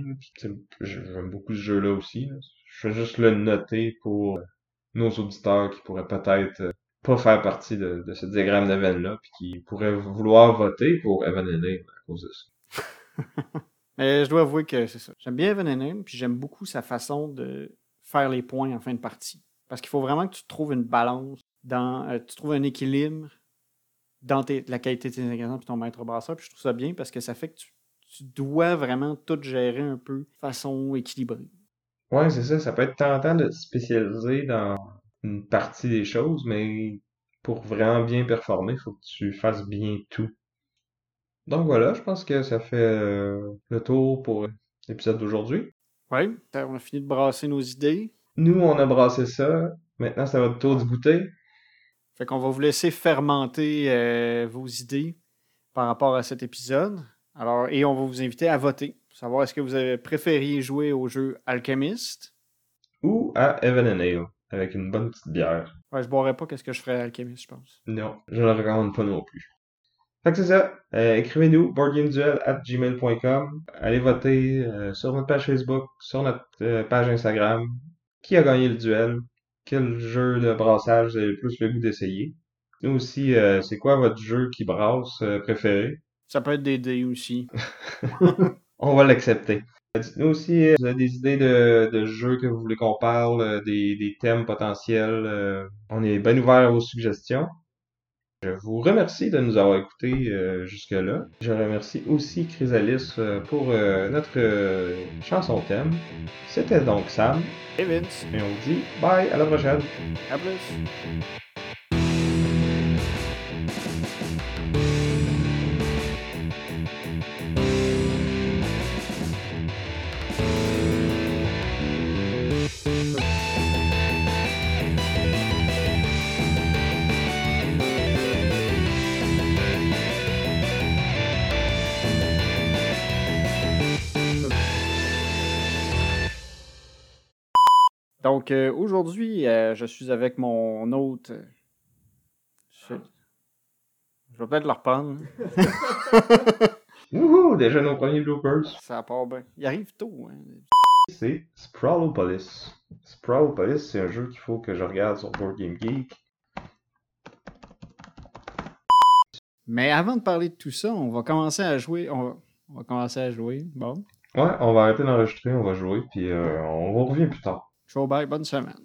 J'aime beaucoup ce jeu-là aussi. Je vais juste le noter pour nos auditeurs qui pourraient peut-être euh, pas faire partie de, de ce diagramme d'Evan-là, puis qui pourraient vouloir voter pour Evan Ename à cause de ça. *laughs* Mais je dois avouer que c'est ça. J'aime bien Evan Enam, puis j'aime beaucoup sa façon de faire les points en fin de partie. Parce qu'il faut vraiment que tu trouves une balance, dans, euh, tu trouves un équilibre dans tes- la qualité de tes ingrédients puis ton maître brasseur. Puis je trouve ça bien parce que ça fait que tu, tu dois vraiment tout gérer un peu de façon équilibrée. Ouais, c'est ça. Ça peut être tentant de te spécialiser dans une partie des choses, mais pour vraiment bien performer, il faut que tu fasses bien tout. Donc voilà, je pense que ça fait euh, le tour pour l'épisode d'aujourd'hui. Oui, on a fini de brasser nos idées. Nous, on a brassé ça. Maintenant, c'est à votre tour de goûter. Fait qu'on va vous laisser fermenter euh, vos idées par rapport à cet épisode. Alors, et on va vous inviter à voter pour savoir est-ce que vous avez préféré jouer au jeu Alchemist. Ou à Evan and Ale, avec une bonne petite bière. Ouais, je boirais pas qu'est-ce que je ferais à Alchemist, je pense. Non, je le recommande pas non plus. Fait que c'est ça. Euh, Écrivez-nous boardgameduel at gmail.com. Allez voter euh, sur notre page Facebook, sur notre euh, page Instagram. Qui a gagné le duel? Quel jeu de brassage vous avez le plus le goût d'essayer? Nous aussi, euh, c'est quoi votre jeu qui brasse euh, préféré? Ça peut être des dés aussi. *laughs* On va l'accepter. Dites-nous aussi, euh, vous avez des idées de, de jeux que vous voulez qu'on parle, euh, des, des thèmes potentiels. euh, on est bien ouvert vos suggestions. Je vous remercie de nous avoir écoutés euh, jusque-là. Je remercie aussi Chrysalis euh, pour euh, notre chanson thème. C'était donc Sam, Et Vince, et on vous dit bye, à la prochaine. à plus. Donc, euh, aujourd'hui, euh, je suis avec mon hôte. Je, je vais peut-être le reprendre. *laughs* Wouhou, déjà nos premiers bloopers. Ça part bien. Il arrive tôt. Hein. C'est Sprawlopolis. Sprawlopolis, c'est un jeu qu'il faut que je regarde sur Board Game Geek. Mais avant de parler de tout ça, on va commencer à jouer. On va, on va commencer à jouer. Bon. Ouais, on va arrêter d'enregistrer, on va jouer, puis euh, on revient plus tard. Ciao, bye, bonne semaine.